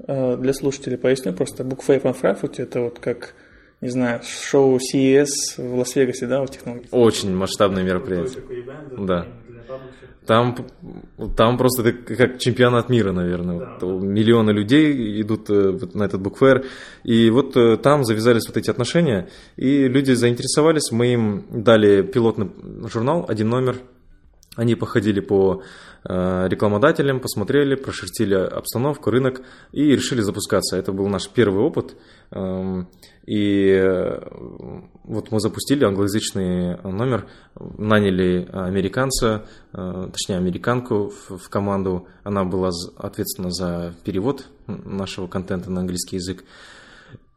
Для слушателей поясню просто. Букфейр во Франкфурте – это вот как не знаю, шоу CES в Лас-Вегасе, да, в технологии. Очень масштабное мероприятие. Да. Там, там просто это как чемпионат мира, наверное. Да, вот, да. Миллионы людей идут э, на этот букфер. И вот э, там завязались вот эти отношения. И люди заинтересовались. Мы им дали пилотный журнал, один номер. Они походили по Э, рекламодателям, посмотрели, прошерстили обстановку, рынок и решили запускаться. Это был наш первый опыт. И э, вот мы запустили англоязычный номер, наняли американца, э, точнее американку в команду. Она была ответственна за перевод нашего контента на английский язык.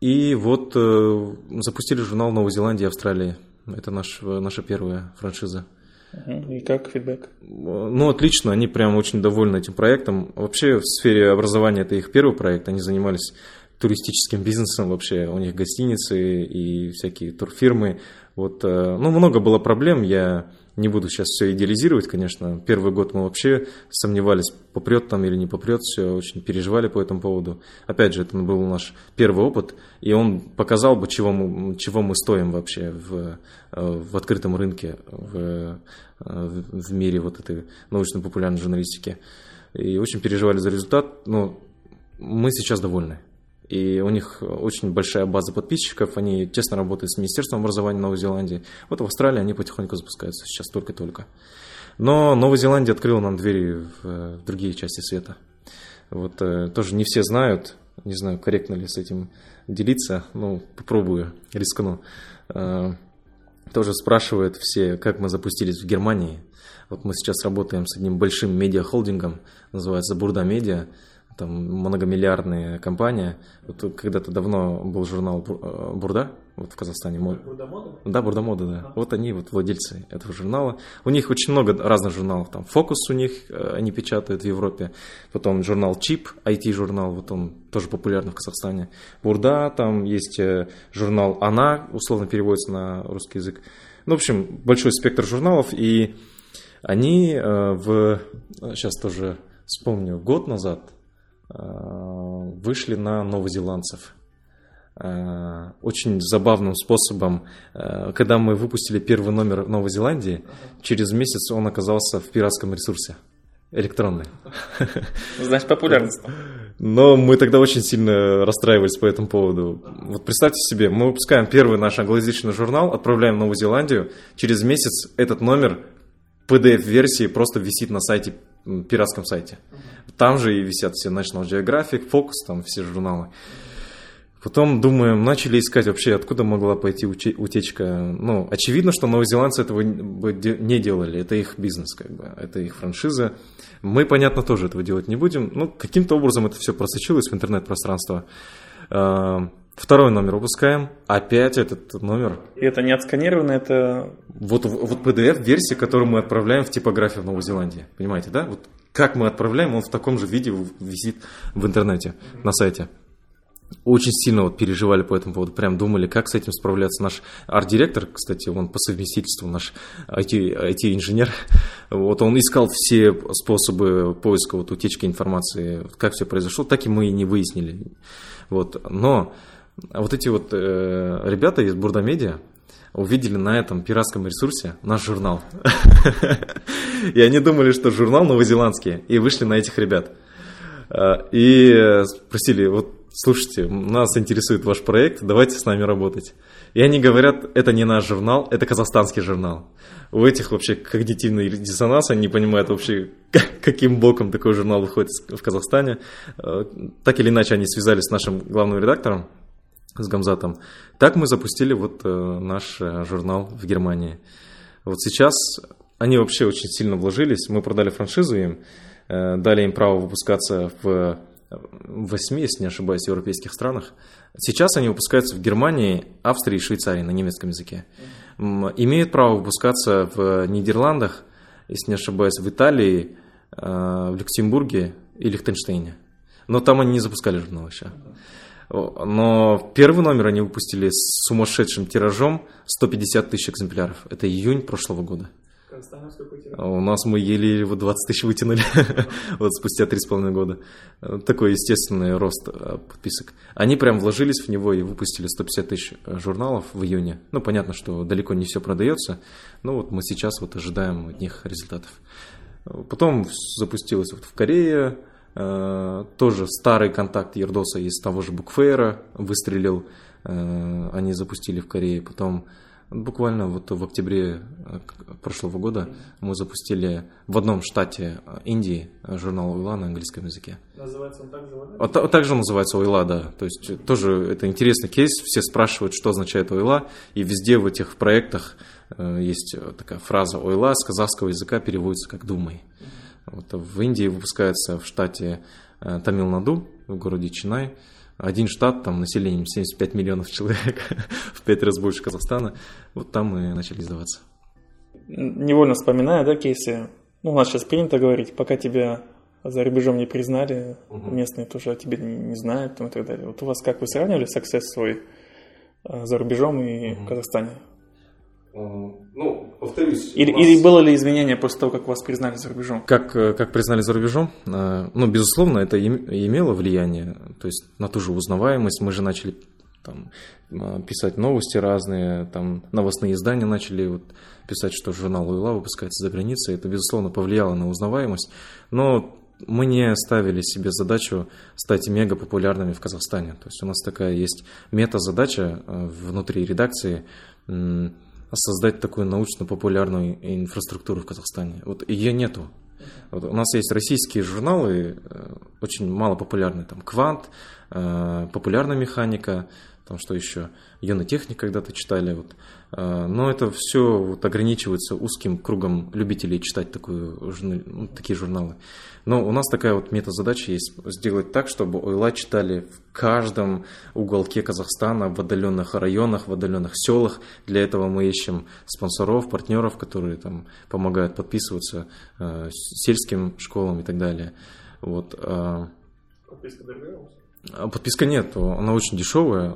И вот запустили журнал в Новой Зеландии и Австралии. Это наш, наша первая франшиза. И как фидбэк? Ну, отлично, они прям очень довольны этим проектом. Вообще в сфере образования это их первый проект, они занимались туристическим бизнесом вообще, у них гостиницы и всякие турфирмы. Вот, э, ну, много было проблем, я не буду сейчас все идеализировать, конечно. Первый год мы вообще сомневались, попрет там или не попрет, все очень переживали по этому поводу. Опять же, это был наш первый опыт, и он показал бы, чего мы, чего мы стоим вообще в, в открытом рынке, в, в мире вот этой научно-популярной журналистики. И очень переживали за результат, но мы сейчас довольны. И у них очень большая база подписчиков, они тесно работают с Министерством образования Новой Зеландии. Вот в Австралии они потихоньку запускаются, сейчас только-только. Но Новая Зеландия открыла нам двери в, в другие части света. Вот э, тоже не все знают, не знаю, корректно ли с этим делиться, ну, попробую, рискну. Э, тоже спрашивают все, как мы запустились в Германии. Вот мы сейчас работаем с одним большим медиахолдингом, называется Бурда Медиа там многомиллиардная компания. Вот когда-то давно был журнал э, Бурда, вот в Казахстане. Бурдамода? Да, Бурдамода, да. А. Вот они вот владельцы этого журнала. У них очень много разных журналов. Там Фокус у них, э, они печатают в Европе. Потом журнал Чип, IT-журнал, вот он тоже популярный в Казахстане. Бурда, там есть э, журнал Она, условно переводится на русский язык. Ну, в общем, большой спектр журналов, и они в... Сейчас тоже вспомню, год назад вышли на новозеландцев. Э, очень забавным способом, э, когда мы выпустили первый номер в Новой Зеландии, через месяц он оказался в пиратском ресурсе электронный. Значит, популярность. Но мы тогда очень сильно расстраивались по этому поводу. Вот представьте себе, мы выпускаем первый наш англоязычный журнал, отправляем в Новую Зеландию, через месяц этот номер PDF-версии просто висит на сайте, пиратском сайте. Там же и висят все National Geographic, Focus, там все журналы. Потом думаем, начали искать вообще, откуда могла пойти утечка. Ну, очевидно, что новозеландцы этого не делали. Это их бизнес, как бы, это их франшиза. Мы, понятно, тоже этого делать не будем. Ну, каким-то образом это все просочилось в интернет-пространство. Второй номер выпускаем, опять этот номер. И это не отсканировано, это... Вот, вот PDF-версия, которую мы отправляем в типографию в Новой Зеландии. Понимаете, да? Вот как мы отправляем, он в таком же виде висит в интернете, на сайте. Очень сильно вот переживали по этому поводу, прям думали, как с этим справляться. Наш арт-директор, кстати, он по совместительству наш IT-инженер, вот он искал все способы поиска вот утечки информации, как все произошло, так и мы и не выяснили. Вот. Но вот эти вот э, ребята из Бурда Медиа, увидели на этом пиратском ресурсе наш журнал. *laughs* И они думали, что журнал новозеландский, и вышли на этих ребят. А, и спросили, вот слушайте, нас интересует ваш проект, давайте с нами работать. И они говорят, это не наш журнал, это казахстанский журнал. У этих вообще когнитивный диссонанс, они не понимают вообще, *laughs* каким боком такой журнал выходит в Казахстане. А, так или иначе, они связались с нашим главным редактором, с Гамзатом. Так мы запустили вот э, наш э, журнал в Германии. Вот сейчас они вообще очень сильно вложились. Мы продали франшизу им, э, дали им право выпускаться в восьми, если не ошибаюсь, европейских странах. Сейчас они выпускаются в Германии, Австрии и Швейцарии на немецком языке. Имеют право выпускаться в Нидерландах, если не ошибаюсь, в Италии, в Люксембурге и Лихтенштейне. Но там они не запускали журнал еще. Но первый номер они выпустили с сумасшедшим тиражом 150 тысяч экземпляров. Это июнь прошлого года. У нас мы еле его 20 тысяч вытянули *laughs* вот спустя 3,5 года. Такой естественный рост э, подписок. Они прям вложились в него и выпустили 150 тысяч э, журналов в июне. Ну, понятно, что далеко не все продается, но вот мы сейчас вот ожидаем от них результатов. Потом запустилось вот в Корее, тоже старый контакт Ердоса из того же Букфейра выстрелил. Э, они запустили в Корее. Потом буквально вот в октябре э, прошлого года мы запустили в одном штате Индии журнал Ойла на английском языке. Называется он также Ойла? А, также называется Ойла, да. То есть тоже это интересный кейс. Все спрашивают, что означает Ойла. И везде в этих проектах есть такая фраза Ойла с казахского языка переводится как «думай». Вот в Индии выпускается в штате э, Тамил-Наду, в городе Чинай. Один штат, там населением 75 миллионов человек, *laughs* в пять раз больше Казахстана. Вот там мы начали издаваться. Невольно вспоминаю, да, кейсы. Ну, у нас сейчас принято говорить, пока тебя за рубежом не признали, угу. местные тоже о тебе не знают там, и так далее. Вот у вас как вы сравнивали success свой э, за рубежом и угу. в Казахстане? Ну, повторюсь. Или, нас... или было ли изменение после того, как вас признали за рубежом? Как, э, как признали за рубежом? Э, ну, безусловно, это имело влияние. То есть на ту же узнаваемость мы же начали там, э, писать новости разные, там новостные издания начали вот, писать, что журнал Уила выпускается за границей. Это, безусловно, повлияло на узнаваемость. Но мы не ставили себе задачу стать мега популярными в Казахстане. То есть у нас такая есть мета-задача внутри редакции создать такую научно-популярную инфраструктуру в Казахстане. Вот ее нету. Вот у нас есть российские журналы, э, очень мало популярные, там «Квант», э, «Популярная механика», там что еще, «Юный техник» когда-то читали. Вот. Э, но это все вот ограничивается узким кругом любителей читать такую, ну, такие журналы. Но у нас такая вот мета-задача есть сделать так, чтобы ойла читали в каждом уголке Казахстана, в отдаленных районах, в отдаленных селах. Для этого мы ищем спонсоров, партнеров, которые там помогают подписываться э, сельским школам и так далее. Вот. Э, подписка дорогая? Подписка нет, она очень дешевая,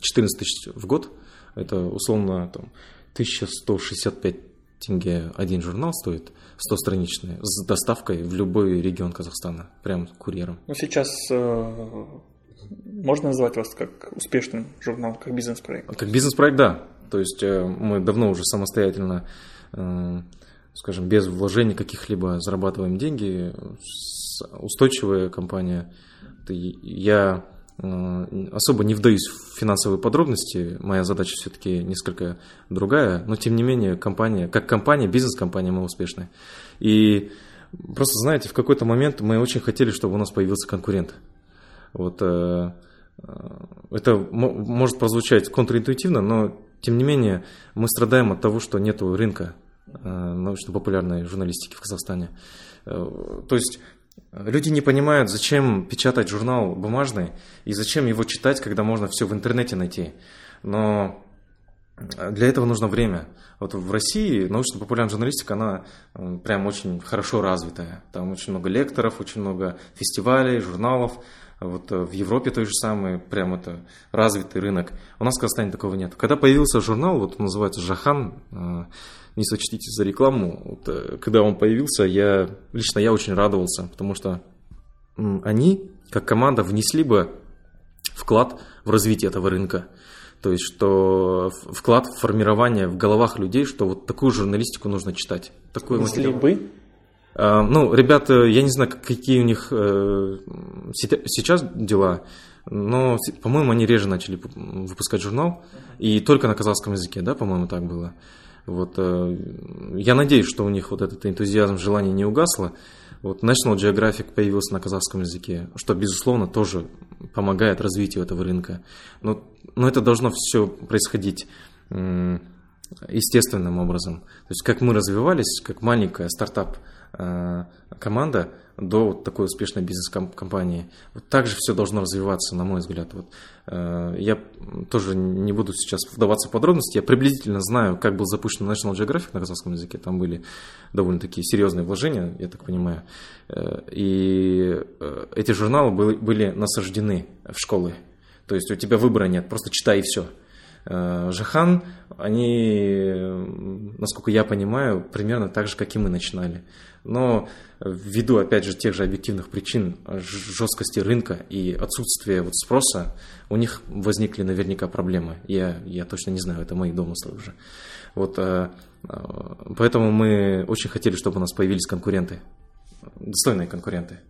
14 тысяч в год. Это условно там, 1165 тенге один журнал стоит, 100-страничный, с доставкой в любой регион Казахстана, прям курьером. Ну, сейчас э, можно назвать вас как успешным журналом, как бизнес-проект? Как бизнес-проект, да. То есть э, мы давно уже самостоятельно, э, скажем, без вложений каких-либо зарабатываем деньги, устойчивая компания. Я Э, особо не вдаюсь в финансовые подробности, моя задача все-таки несколько другая, но тем не менее компания, как компания, бизнес-компания мы успешны. И просто знаете, в какой-то момент мы очень хотели, чтобы у нас появился конкурент. Вот э, э, это может прозвучать контринтуитивно, но тем не менее мы страдаем от того, что нет рынка научно-популярной журналистики в Казахстане. То есть Люди не понимают, зачем печатать журнал бумажный и зачем его читать, когда можно все в интернете найти. Но для этого нужно время. Вот в России научно-популярная журналистика, она прям очень хорошо развитая. Там очень много лекторов, очень много фестивалей, журналов. Вот э, в Европе то же самое, прям это развитый рынок. У нас в Казахстане такого нет. Когда появился журнал, вот он называется «Жахан», э, не сочтите за рекламу. Вот, э, когда он появился, я лично я очень радовался, потому что они, как команда, внесли бы вклад в развитие этого рынка. То есть, что вклад в формирование в головах людей, что вот такую журналистику нужно читать. Такой Внесли бы? А, ну, ребята, я не знаю, какие у них э, сейчас дела, но, по-моему, они реже начали выпускать журнал, и только на казахском языке, да, по-моему, так было. Вот, э, я надеюсь, что у них вот этот энтузиазм, желание не угасло. Вот National Geographic появился на казахском языке, что, безусловно, тоже помогает развитию этого рынка. Но, но это должно все происходить естественным образом. То есть, как мы развивались, как маленькая стартап команда до вот такой успешной бизнес-компании. Вот так же все должно развиваться, на мой взгляд. Вот. Э, я тоже не буду сейчас вдаваться в подробности. Я приблизительно знаю, как был запущен National Geographic на казахском языке. Там были довольно-таки серьезные вложения, я так понимаю. Э, и эти журналы были насаждены в школы. То есть у тебя выбора нет, просто читай и все. Жахан, они, насколько я понимаю, примерно так же, как и мы начинали но ввиду, опять же, тех же объективных причин жесткости рынка и отсутствия вот спроса, у них возникли наверняка проблемы. Я, я точно не знаю, это мои домыслы уже. Вот, э, э, поэтому мы очень хотели, чтобы у нас появились конкуренты, достойные конкуренты,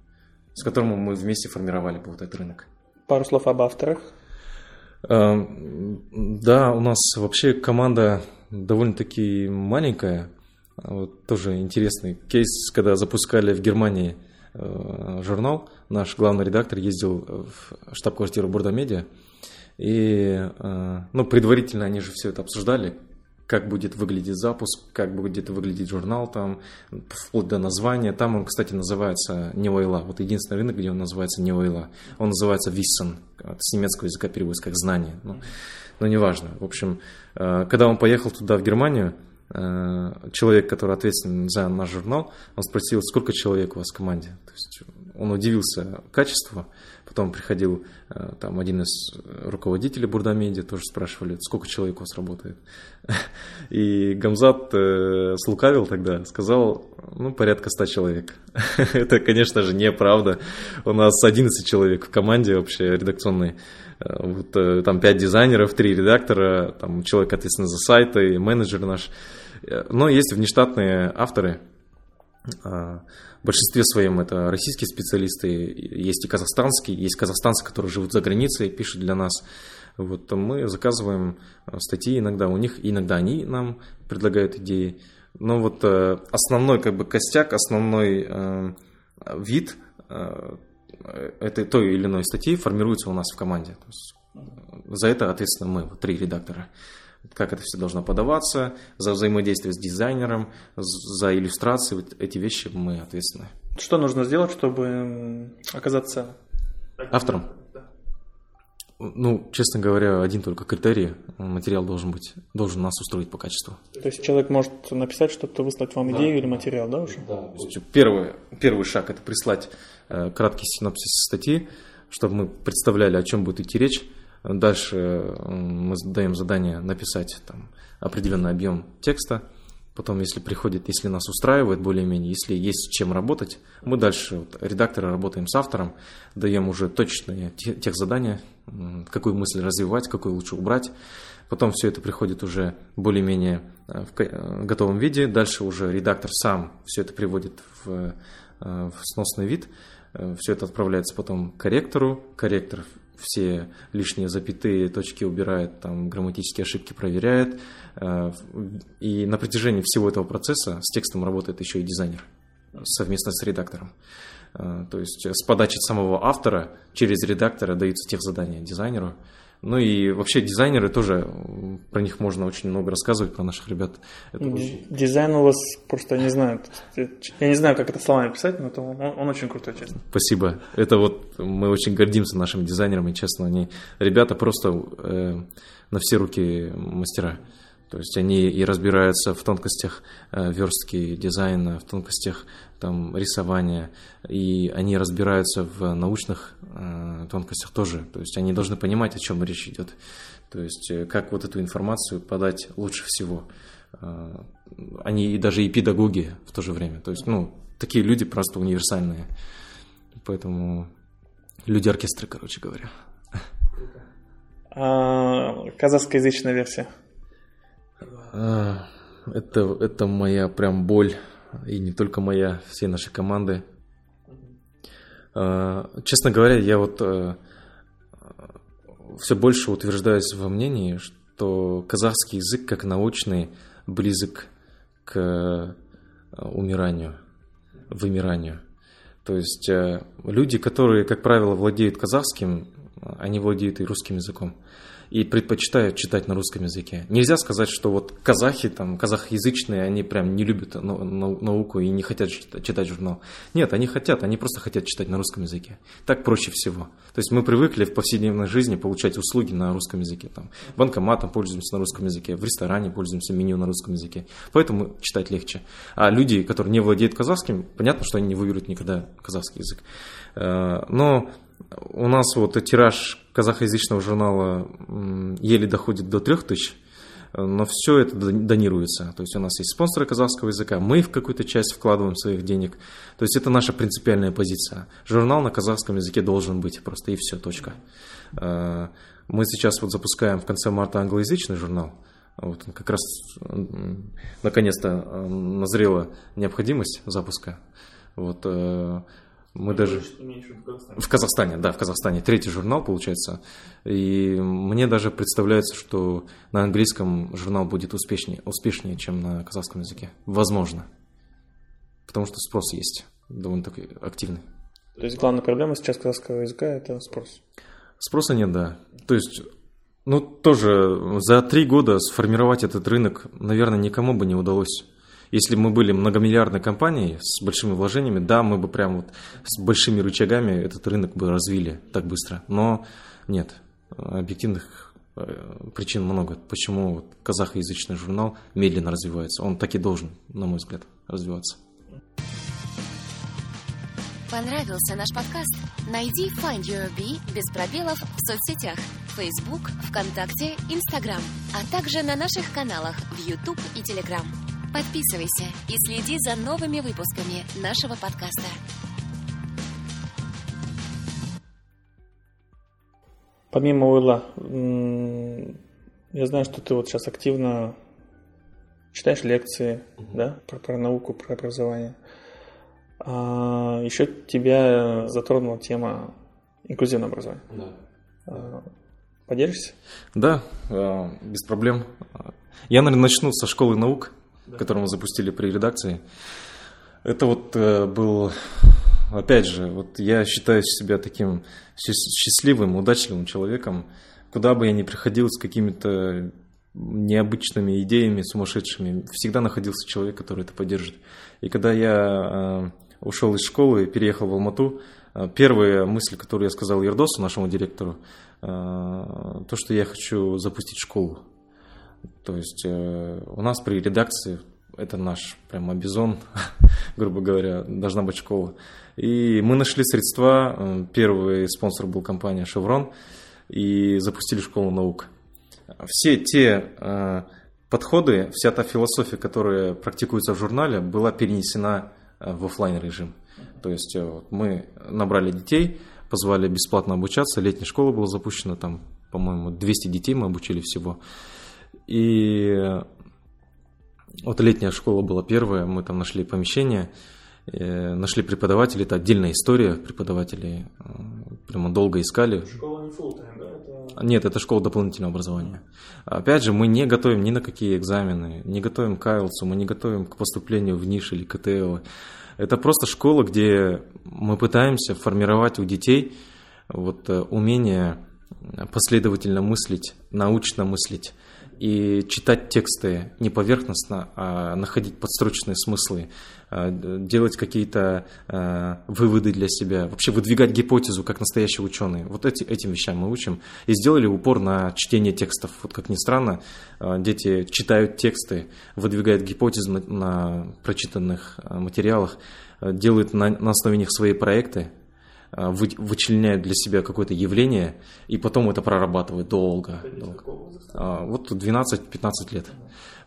с которыми мы вместе формировали бы вот этот рынок. Пару слов об авторах. Э, да, у нас вообще команда довольно-таки маленькая. Вот тоже интересный кейс, когда запускали в Германии э, журнал, наш главный редактор ездил в штаб-квартиру Борда Медиа, и э, ну, предварительно они же все это обсуждали, как будет выглядеть запуск, как будет выглядеть журнал там, вплоть до названия. Там он, кстати, называется Невойла. Вот единственный рынок, где он называется Невойла. Он называется Wissen. С немецкого языка переводится как знание. Ну, но неважно. В общем, э, когда он поехал туда, в Германию, человек, который ответственен за наш журнал, он спросил, сколько человек у вас в команде. То есть он удивился качеству, потом приходил э, там один из руководителей Бурдамедиа, тоже спрашивали, сколько человек у вас работает. *laughs* И Гамзат э, слукавил тогда, сказал, ну, порядка 100 человек. *laughs* Это, конечно же, неправда. У нас 11 человек в команде вообще редакционной. Вот, там 5 дизайнеров, 3 редактора, там человек ответственный за сайты, менеджер наш. Но есть внештатные авторы, в большинстве своем это российские специалисты, есть и казахстанские, есть казахстанцы, которые живут за границей, пишут для нас. Вот мы заказываем статьи иногда у них, иногда они нам предлагают идеи. Но вот э, основной как бы костяк, основной э, вид э, этой той или иной статьи формируется у нас в команде. За это ответственны мы, три редактора как это все должно подаваться, за взаимодействие с дизайнером, за иллюстрации. Вот эти вещи мы ответственны. Что нужно сделать, чтобы оказаться автором? Ну, честно говоря, один только критерий. Материал должен быть, должен нас устроить по качеству. То есть человек может написать что-то, выслать вам идею да. или материал, да, уже? Да. Первый, первый шаг – это прислать э, краткий синопсис статьи, чтобы мы представляли, о чем будет идти речь. Дальше мы даем задание написать там, определенный объем текста. Потом, если приходит, если нас устраивает более-менее, если есть с чем работать, мы дальше, вот, редакторы, работаем с автором, даем уже точные тех задания, какую мысль развивать, какую лучше убрать. Потом все это приходит уже более-менее э, в э, готовом виде. Дальше уже редактор сам все это приводит в, э, в сносный вид. Все это отправляется потом к корректору. Корректор все лишние запятые точки убирает, там грамматические ошибки проверяет. Э, и на протяжении всего этого процесса с текстом работает еще и дизайнер совместно с редактором. Э, то есть с подачи самого автора через редактора даются тех задания дизайнеру. Ну и вообще дизайнеры тоже, про них можно очень много рассказывать, про наших ребят. Это очень... Дизайн у вас просто, не знаю, я не знаю, как это словами писать, но он, он очень крутой, честно. Спасибо. Это вот мы очень гордимся нашими дизайнерами, честно, они ребята просто э, на все руки мастера. То есть они и разбираются в тонкостях э, верстки дизайна, в тонкостях там, рисования, и они разбираются в научных э, тонкостях тоже. То есть они должны понимать, о чем речь идет. То есть э, как вот эту информацию подать лучше всего. Э, они даже и педагоги в то же время. То есть, ну, такие люди просто универсальные. Поэтому люди оркестра, короче говоря. А, казахскоязычная версия. А, это, это моя прям боль, и не только моя, всей нашей команды. А, честно говоря, я вот э, все больше утверждаюсь во мнении, что казахский язык как научный близок к э, умиранию, вымиранию. То есть э, люди, которые, как правило, владеют казахским, они владеют и русским языком и предпочитают читать на русском языке. Нельзя сказать, что вот казахи, там, казахоязычные, они прям не любят науку и не хотят читать журнал. Нет, они хотят, они просто хотят читать на русском языке. Так проще всего. То есть мы привыкли в повседневной жизни получать услуги на русском языке. Там, банкоматом пользуемся на русском языке, в ресторане пользуемся меню на русском языке. Поэтому читать легче. А люди, которые не владеют казахским, понятно, что они не выберут никогда казахский язык. Э, но у нас вот тираж казахоязычного журнала еле доходит до 3000, но все это донируется. То есть у нас есть спонсоры казахского языка, мы в какую-то часть вкладываем своих денег. То есть это наша принципиальная позиция. Журнал на казахском языке должен быть, просто и все, точка. Э, мы сейчас вот запускаем в конце марта англоязычный журнал. Вот как раз наконец-то э, назрела необходимость запуска. Вот, мы даже... В Казахстане. в Казахстане, да, в Казахстане. Третий журнал, получается. И мне даже представляется, что на английском журнал будет успешнее, успешнее, чем на казахском языке. Возможно. Потому что спрос есть довольно такой активный. То есть главная проблема сейчас казахского языка – это спрос? Спроса нет, да. То есть, ну, тоже за три года сформировать этот рынок, наверное, никому бы не удалось. Если мы были многомиллиардной компанией с большими вложениями, да, мы бы прям вот с большими рычагами этот рынок бы развили так быстро. Но нет, объективных э, причин много. Почему казахоязычный журнал медленно развивается. Он так и должен, на мой взгляд, развиваться. Понравился наш подкаст? Найди Find Your Bee без пробелов в соцсетях Facebook, ВКонтакте, Instagram, а также на наших каналах в YouTube и Telegram. Подписывайся и следи за новыми выпусками нашего подкаста. Помимо Уилла, я знаю, что ты вот сейчас активно читаешь лекции, угу. да, про, про науку, про образование. А, еще тебя затронула тема инклюзивного образования. Да. А, поделишься? Да, а, без проблем. Я, наверное, начну со школы наук, да. которую мы запустили при редакции. Это вот э, был, опять же, вот я считаю себя таким счастливым, удачливым человеком. Куда бы я ни приходил с какими-то необычными идеями сумасшедшими, всегда находился человек, который это поддержит. И когда я ушел из школы и переехал в Алмату, э, первая мысль, которую я сказал Ердосу, нашему директору, э, то, что я хочу запустить школу. То есть э, у нас при редакции, это наш прям обезон, *laughs* грубо говоря, должна быть школа. И мы нашли средства, первый спонсор был компания «Шеврон», и запустили школу наук. Все те подходы, вся та философия, которая практикуется в журнале, была перенесена Э, в офлайн режим. То есть э, мы набрали детей, позвали бесплатно обучаться, летняя школа была запущена, там, по-моему, 200 детей мы обучили всего. И вот летняя школа была первая, мы там нашли помещение, э, нашли преподавателей, это отдельная история, преподавателей прямо долго искали. Школа не full time, да? Это... Нет, это школа дополнительного образования. Опять же, мы не готовим ни на какие экзамены, не готовим к IELTS, мы не готовим к поступлению в НИШ или КТЛ. Это просто школа, где мы пытаемся формировать у детей вот э, умение последовательно мыслить, научно мыслить и читать тексты не поверхностно, а находить подстрочные смыслы, а, делать какие-то а, выводы для себя, вообще выдвигать гипотезу как настоящий ученый. Вот эти, этим вещам мы учим. И сделали упор на чтение текстов. Вот как ни странно, а, дети читают тексты, выдвигают гипотезы на, прочитанных материалах, делают на, на основе них свои проекты, вы, вычленяют для себя какое-то явление и потом это прорабатывают долго. долго. А, вот 12-15 лет.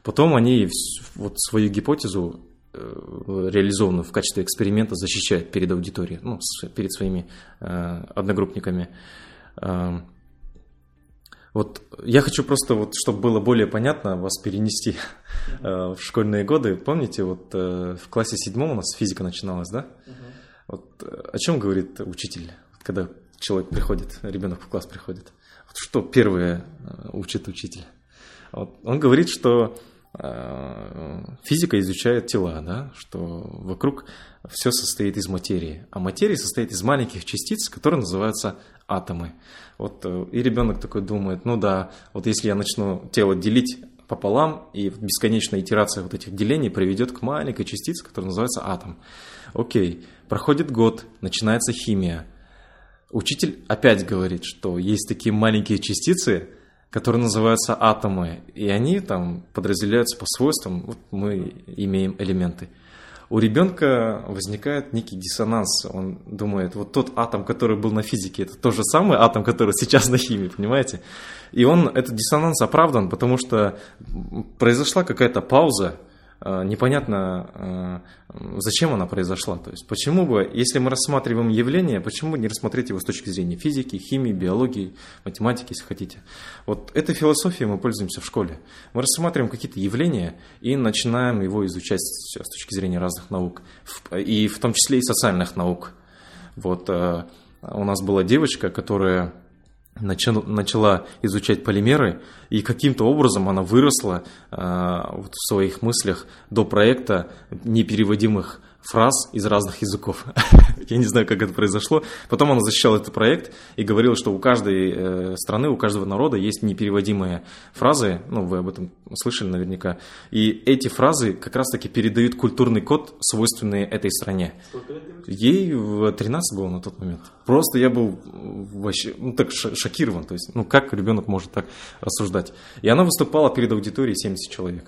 Потом они вот свою гипотезу э, реализованную в качестве эксперимента защищают перед аудиторией, ну, перед своими э, одногруппниками. Вот я хочу просто, вот, чтобы было более понятно, вас перенести э, в школьные годы. Помните, вот в классе седьмом у нас физика начиналась, да? Вот э, о чем говорит учитель, когда человек приходит, ребенок в класс приходит? Вот что первое э, учит учитель? Вот он говорит, что э, физика изучает тела, да, что вокруг все состоит из материи, а материя состоит из маленьких частиц, которые называются атомы. Вот и ребенок такой думает, ну да, вот если я начну тело делить пополам, и бесконечная итерация вот этих делений приведет к маленькой частице, которая называется атом. Окей, проходит год, начинается химия. Учитель опять говорит, что есть такие маленькие частицы, которые называются атомы, и они там подразделяются по свойствам. Вот мы имеем элементы. У ребенка возникает некий диссонанс. Он думает, вот тот атом, который был на физике, это тот же самый атом, который сейчас на химии, понимаете? И он, этот диссонанс оправдан, потому что произошла какая-то пауза, непонятно, э, зачем она произошла. То есть, почему бы, если мы рассматриваем явление, почему бы не рассмотреть его с точки зрения физики, химии, биологии, математики, если хотите. Вот этой философией мы пользуемся в школе. Мы рассматриваем какие-то явления и начинаем его изучать с точки зрения разных наук, и в том числе и социальных наук. Вот э, у нас была девочка, которая начала изучать полимеры, и каким-то образом она выросла э, вот в своих мыслях до проекта непереводимых фраз из разных языков. *laughs* Я не знаю, как это произошло. Потом она защищала этот проект и говорила, что у каждой э, страны, у каждого народа есть непереводимые фразы, ну, вы об этом слышали наверняка, и эти фразы как раз-таки передают культурный код, свойственный этой стране. Ей 13 было на тот момент. Просто я был вообще, ну, так шокирован, то есть, ну, как ребенок может так рассуждать. И она выступала перед аудиторией 70 человек.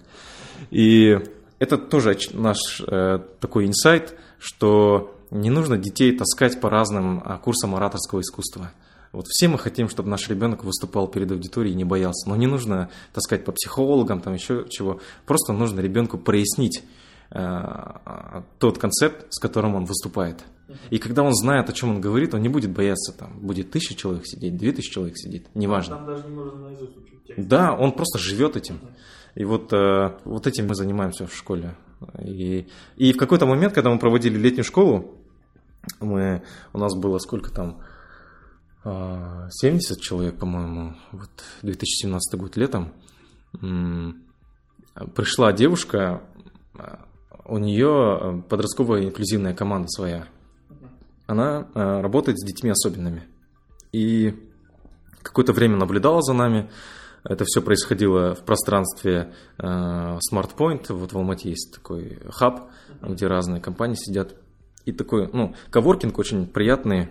И это тоже наш э, такой инсайт, что не нужно детей таскать по разным а, курсам ораторского искусства. Вот все мы хотим, чтобы наш ребенок выступал перед аудиторией и не боялся. Но не нужно таскать по психологам, там еще чего. Просто нужно ребенку прояснить э, тот концепт, с которым он выступает. И когда он знает, о чем он говорит, он не будет бояться, там, будет тысяча человек сидеть, две тысячи человек сидит, неважно. Там даже не нужно наизусть учить текст. Да, он просто живет этим. И вот, э, вот этим мы занимаемся в школе. И, и в какой-то момент, когда мы проводили летнюю школу, мы, у нас было сколько там, 70 а, человек, по-моему, вот 2017 год летом, пришла девушка, а, у нее подростковая инклюзивная команда своя. Она а, работает с детьми особенными. И какое-то время наблюдала за нами. Это все происходило в пространстве Smart Point. Вот в Алмате есть такой хаб, где разные компании сидят. И такой, ну, коворкинг очень приятный,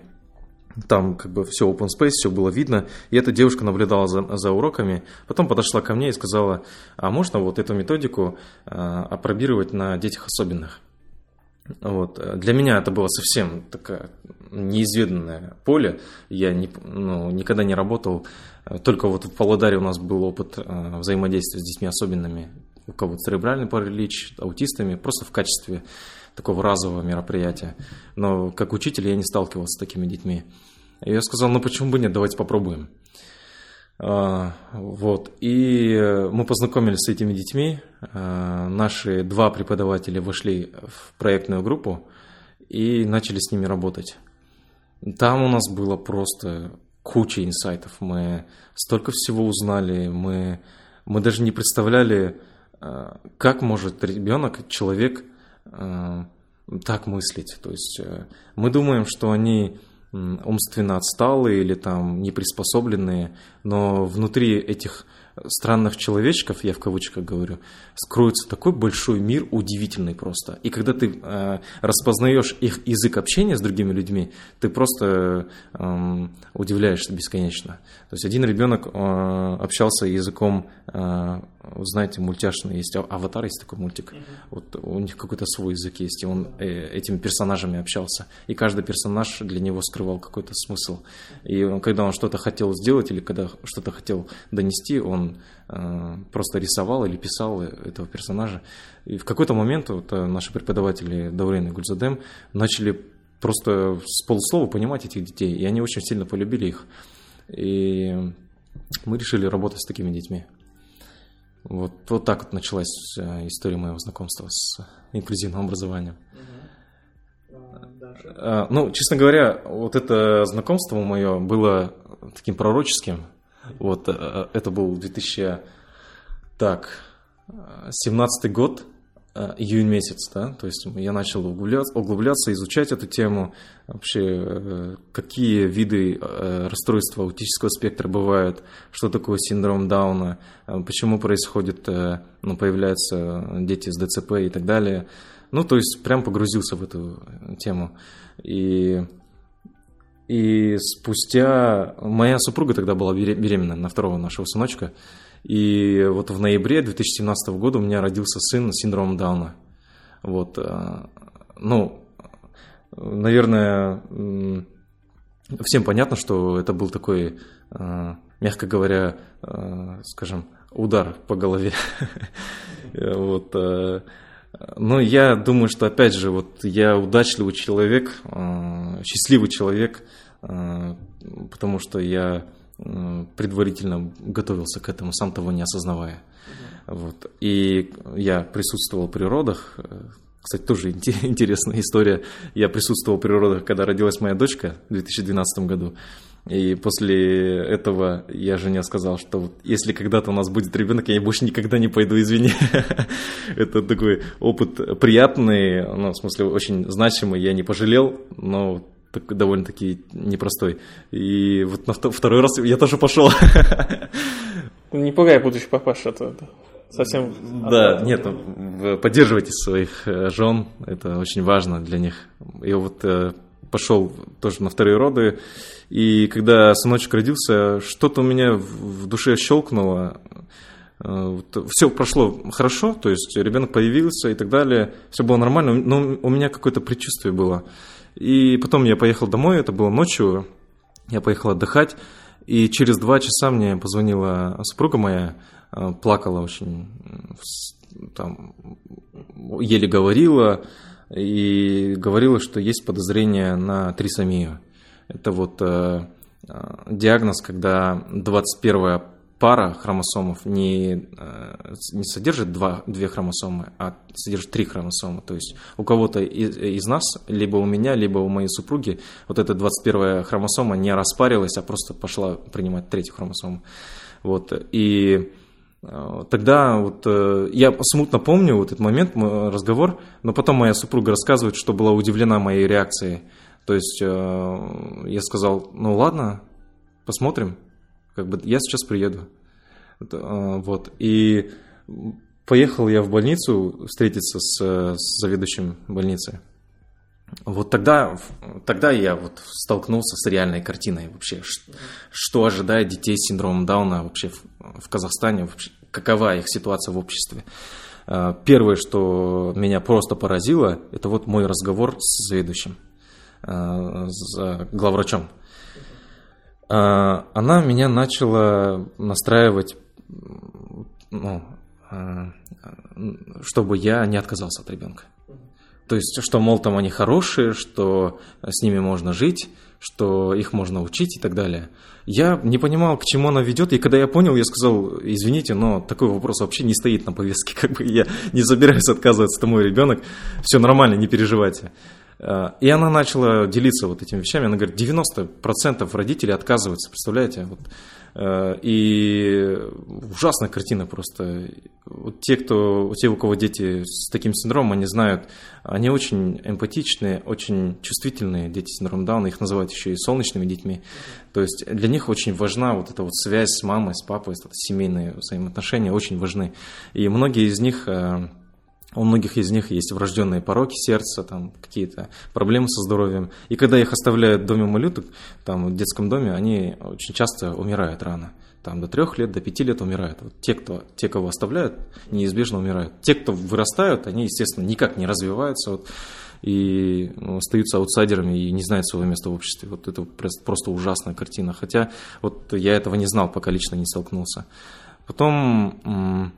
там как бы все open space, все было видно. И эта девушка наблюдала за, за уроками, потом подошла ко мне и сказала, а можно вот эту методику э, опробировать на детях особенных? Вот. Для меня это было совсем такое неизведанное поле. Я не, ну, никогда не работал. Только вот в Павлодаре у нас был опыт э, взаимодействия с детьми особенными, у кого-то церебральный паралич, аутистами, просто в качестве такого разового мероприятия. Но как учитель я не сталкивался с такими детьми. И я сказал, ну почему бы нет, давайте попробуем. А, вот. И мы познакомились с этими детьми. А, наши два преподавателя вошли в проектную группу и начали с ними работать. Там у нас было просто куча инсайтов. Мы столько всего узнали. Мы, мы даже не представляли, а, как может ребенок, человек Э, так мыслить. То есть э, мы думаем, что они умственно отсталые или там неприспособленные, но внутри этих странных человечков, я в кавычках говорю, скроется такой большой мир, удивительный просто. И когда ты э, распознаешь их язык общения с другими людьми, ты просто э, удивляешься бесконечно. То есть один ребенок э, общался языком, э, знаете, мультяшный есть, а, аватар есть такой мультик, mm-hmm. вот у них какой-то свой язык есть, и он э, этими персонажами общался. И каждый персонаж для него скрывал какой-то смысл. И он, когда он что-то хотел сделать или когда что-то хотел донести, он э, просто рисовал или писал этого персонажа. И в какой-то момент вот, э, наши преподаватели Даурен и Гульзадем начали просто с полуслова понимать этих детей, и они очень сильно полюбили их. И мы решили работать с такими детьми. Вот, вот так вот началась э, история моего знакомства с инклюзивным образованием. Uh, ну, честно говоря, вот это знакомство мое было таким пророческим, вот, э, э, это был 2000, так, 17 год, э, июнь месяц, да, то есть я начал углубляться, углубляться, изучать эту тему, вообще какие виды расстройства аутического спектра бывают, что такое синдром Дауна, почему происходит, ну, появляются дети с ДЦП и так далее. Ну, то есть прям погрузился в эту тему. И и спустя... Моя супруга тогда была беременна на второго нашего сыночка. И вот в ноябре 2017 года у меня родился сын с синдромом Дауна. Вот. Э, ну, наверное, всем понятно, что это был такой, э, мягко говоря, э, скажем, удар по голове. *laughs* Вот. Но я думаю, что опять же, вот я удачливый человек, счастливый человек, потому что я предварительно готовился к этому, сам того не осознавая. Вот. И я присутствовал при родах. Кстати, тоже *laughs* интересная история. Я присутствовал при родах, когда родилась моя дочка в 2012 году. И после этого я жене сказал, что вот если когда-то у нас будет ребенок, я больше никогда не пойду, извини. *laughs* Это такой опыт приятный, ну, в смысле, очень значимый. Я не пожалел, но так, довольно-таки непростой. И вот на второй раз я тоже пошел. Не пугай будущий папаша, это совсем... Да, нет, ну, поддерживайте своих э, жен, это очень важно для них. Я вот э, пошел тоже на вторые роды, и когда сыночек родился, что-то у меня в душе щелкнуло, э, все прошло хорошо, то есть ребенок появился и так далее, все было нормально, но у меня какое-то предчувствие было. И потом я поехал домой, это было ночью, я поехал отдыхать, и через два часа мне позвонила супруга моя, э, плакала очень, там, еле говорила, и говорила, что есть подозрение на трисомию. Это вот э, э диагноз, когда 21 пара хромосомов не, э, не содержит два, две хромосомы, а содержит три хромосомы. То есть у кого-то из, из нас, либо у меня, либо у моей супруги, вот эта 21 хромосома не распарилась, а просто пошла принимать третью хромосому. Вот. И э, Тогда вот э, я смутно помню вот этот момент, разговор, но потом моя супруга рассказывает, что была удивлена моей реакцией. То есть я сказал, ну ладно, посмотрим, как бы я сейчас приеду. А, вот. И поехал я в больницу встретиться с, с заведующим больницы. Вот тогда, тогда я вот столкнулся с реальной картиной вообще, что, что ожидает детей с синдромом Дауна вообще в, в Казахстане, вообще, какова их ситуация в обществе. А, первое, что меня просто поразило, это вот мой разговор с заведующим, а, с главврачом. Она меня начала настраивать ну, а, чтобы я не отказался от ребенка. То есть, что, мол, там они хорошие, что с ними можно жить, что их можно учить и так далее. Я не понимал, к чему она ведет, и когда я понял, я сказал, извините, но такой вопрос вообще не стоит на повестке, *laughs* как бы я не собираюсь отказываться, это мой ребенок, все нормально, не переживайте. А, и она начала делиться вот этими вещами, она говорит, 90% родителей отказываются, представляете, вот Э, и ужасная картина просто. Вот те, кто, те, у кого дети с таким синдромом, они знают, они очень эмпатичные, очень чувствительные дети с Дауна, их называют еще и солнечными детьми. То есть для них очень важна вот эта вот связь с мамой, с папой, семейные взаимоотношения очень важны. И многие из них э, у многих из них есть врожденные пороки сердца, там какие-то проблемы со здоровьем. И когда их оставляют в доме малюток, там в детском доме, они очень часто умирают рано. Там до трех лет, до пяти лет умирают. Вот те, кто, те, кого оставляют, неизбежно умирают. Те, кто вырастают, они, естественно, никак не развиваются. Вот, и ну, остаются аутсайдерами и не знают своего места в обществе. Вот это просто ужасная картина. Хотя вот я этого не знал, пока лично не столкнулся. Потом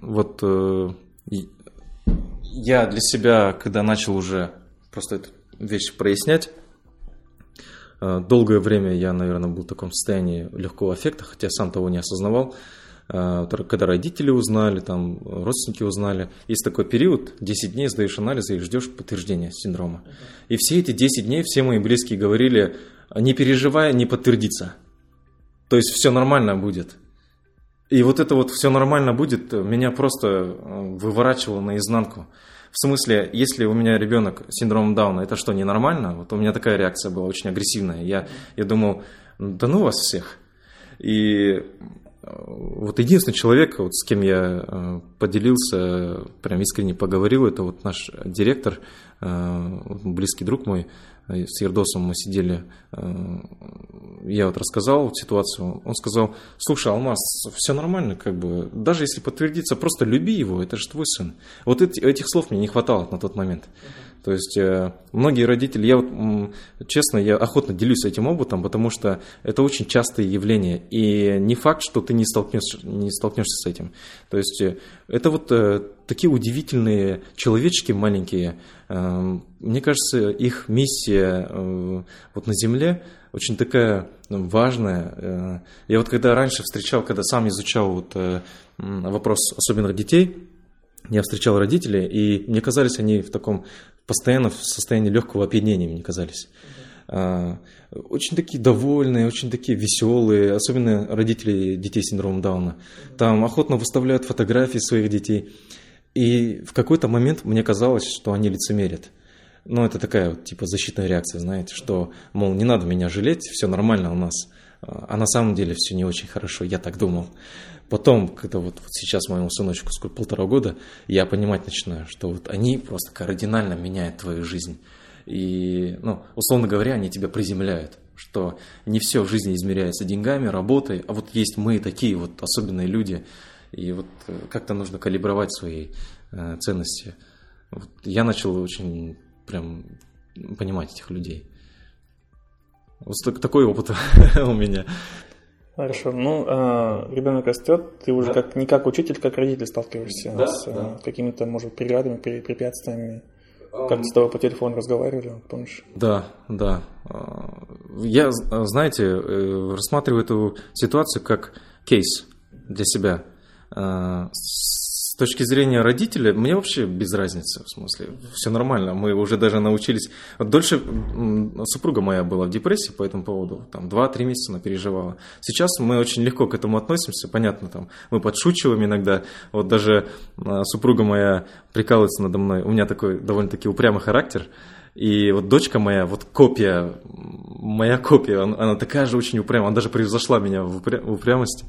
вот э, я для себя, когда начал уже просто эту вещь прояснять, э, долгое время я, наверное, был в таком состоянии легкого аффекта, хотя сам того не осознавал. Э, когда родители узнали, там, родственники узнали. Есть такой период, 10 дней сдаешь анализы и ждешь подтверждения синдрома. И все эти 10 дней все мои близкие говорили, не переживая, не подтвердится. То есть все нормально будет. И вот это вот все нормально будет, меня просто э, выворачивало наизнанку. В смысле, если у меня ребенок с синдромом Дауна, это что, ненормально? Вот у меня такая реакция была очень агрессивная. Я, я думал, да ну вас всех. И вот единственный человек, вот с кем я э, поделился, прям искренне поговорил, это вот наш директор, близкий друг мой, с Ердосом мы сидели, э, я вот рассказал ситуацию, он сказал, слушай, Алмаз, все нормально, как бы, даже если подтвердится, просто люби его, это же твой сын. Вот эти, этих слов мне не хватало на тот момент. То есть э, многие родители, я вот, честно, я охотно делюсь этим опытом, потому что это очень частое явление, и не факт, что ты не столкнешься, не столкнешься с этим. То есть э, это вот такие удивительные человечки маленькие, Эм, мне кажется, их миссия э, вот на Земле очень такая ну, важная. Э, я вот когда раньше встречал, когда сам изучал вот э, вопрос особенных детей, я встречал родителей, и мне казались они в таком постоянно в состоянии легкого опьянения, мне казались. Очень такие довольные, очень такие веселые, особенно родители детей с синдромом Дауна. Там охотно выставляют фотографии своих детей. И в какой-то момент мне казалось, что они лицемерят. Ну, это такая вот, типа, защитная реакция, знаете, что, мол, не надо меня жалеть, все нормально у нас. А на самом деле все не очень хорошо, я так думал. Потом, когда вот, вот сейчас моему сыночку сколько полтора года, я понимать начинаю, что вот они просто кардинально меняют твою жизнь. И, ну, условно говоря, они тебя приземляют, что не все в жизни измеряется деньгами, работой, а вот есть мы такие вот особенные люди, и вот э, как-то нужно калибровать свои э, ценности. Вот я начал очень прям понимать этих людей. Вот такой опыт *laughs* у меня. Хорошо. Ну, а, ребенок растет, ты уже да. как не как учитель, как родитель сталкиваешься да, с да. какими-то, может, преградами, препятствиями. Как с тобой по телефону разговаривали, помнишь? Да, да. А, я, знаете, э, рассматриваю эту ситуацию как кейс для себя. Точки зрения родителя, мне вообще без разницы, в смысле, все нормально, мы уже даже научились. Дольше супруга моя была в депрессии по этому поводу, там 2-3 месяца она переживала. Сейчас мы очень легко к этому относимся, понятно, там мы подшучиваем иногда, вот даже а, супруга моя прикалывается надо мной, у меня такой довольно-таки упрямый характер, и вот дочка моя, вот копия, моя копия, она, она такая же очень упрямая, она даже превзошла меня в упрямости.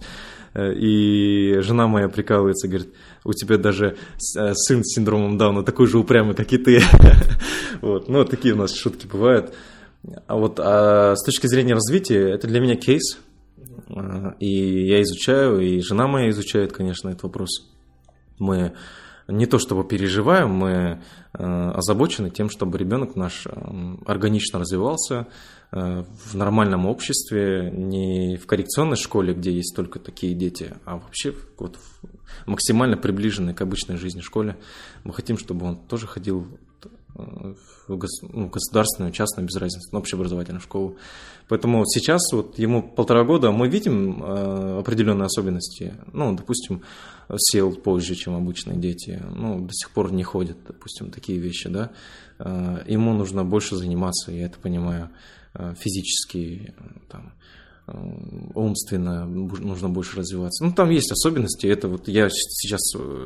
Э, и жена моя прикалывается, говорит, у тебя даже э, сын с синдромом Дауна такой же упрямый, как и ты. *laughs* вот. Ну, такие у нас шутки бывают. А вот а с точки зрения развития, это для меня кейс. Э, и я изучаю, и жена моя изучает, конечно, этот вопрос. Мы не то чтобы переживаем, мы озабочены тем, чтобы ребенок наш органично развивался, Э, в нормальном обществе, не в коррекционной школе, где есть только такие дети, а вообще вот максимально приближенной к обычной жизни школе. Мы хотим, чтобы он тоже ходил э, в ну, государственную, частную, без разницы, но общеобразовательную школу. Поэтому сейчас вот ему полтора года, мы видим э, определенные особенности. Ну, допустим, сел позже, чем обычные дети, ну, до сих пор не ходят, допустим, такие вещи, да. Э, ему нужно больше заниматься, я это понимаю. Э, физически, там, э, умственно нужно больше развиваться. Ну, там есть особенности, это вот я сейчас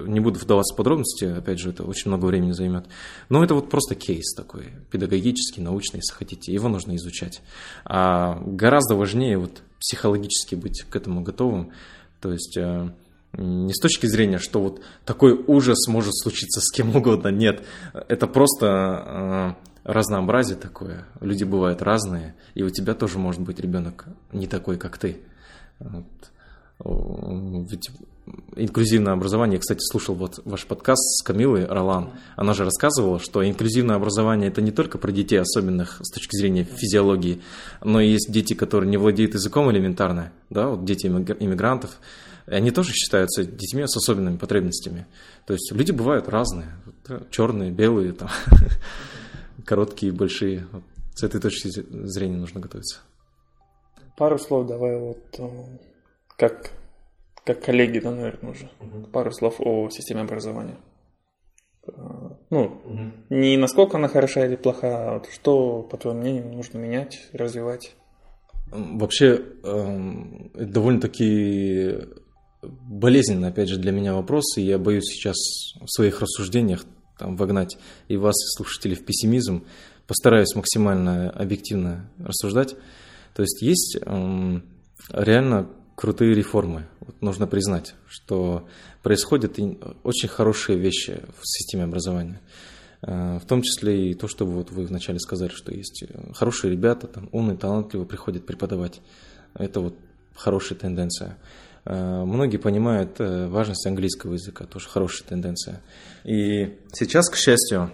не буду вдаваться в подробности, опять же, это очень много времени займет. Но это вот просто кейс такой, педагогический, научный, если хотите, его нужно изучать. А гораздо важнее вот психологически быть к этому готовым, то есть не с точки зрения, что вот такой ужас может случиться с кем угодно, нет, это просто разнообразие такое. Люди бывают разные, и у тебя тоже может быть ребенок не такой, как ты. Вот. Ведь инклюзивное образование, я, кстати, слушал вот ваш подкаст с Камилой Ролан, она же рассказывала, что инклюзивное образование это не только про детей особенных с точки зрения физиологии, но и есть дети, которые не владеют языком элементарно, да, вот дети иммигрантов, они тоже считаются детьми с особенными потребностями. То есть люди бывают разные, черные, белые, там, *laughs* короткие, большие. Вот с этой точки зрения нужно готовиться. Пару слов давай вот э, как, как коллеги, да, наверное, уже. Угу. Пару слов о системе образования. Э, ну, угу. не насколько она хороша или плоха, а вот что, по твоему мнению, нужно менять, развивать? Вообще, эм, довольно-таки болезненный, опять же, для меня вопрос, и я боюсь сейчас в своих рассуждениях там, вогнать и вас, и слушателей, в пессимизм. Постараюсь максимально объективно рассуждать. То есть есть эм, реально крутые реформы. Вот нужно признать, что происходят очень хорошие вещи в системе образования. Э, в том числе и то, что вот вы вначале сказали, что есть хорошие ребята, там, умные, талантливые приходят преподавать. Это вот хорошая тенденция. Э, многие понимают э, важность английского языка, тоже хорошая тенденция. И сейчас, к счастью,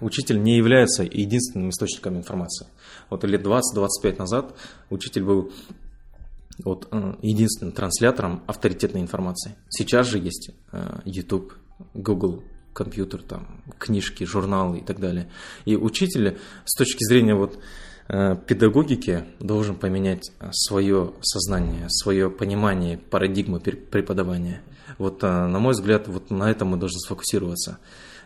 учитель не является единственным источником информации. Вот лет 20-25 назад учитель был вот, э, единственным транслятором авторитетной информации. Сейчас же есть YouTube, Google, компьютер, там, книжки, журналы и так далее. И учитель с точки зрения вот, педагогики должен поменять э, свое сознание, свое понимание парадигмы преподавания. Вот, э, на мой взгляд, вот на этом мы должны сфокусироваться.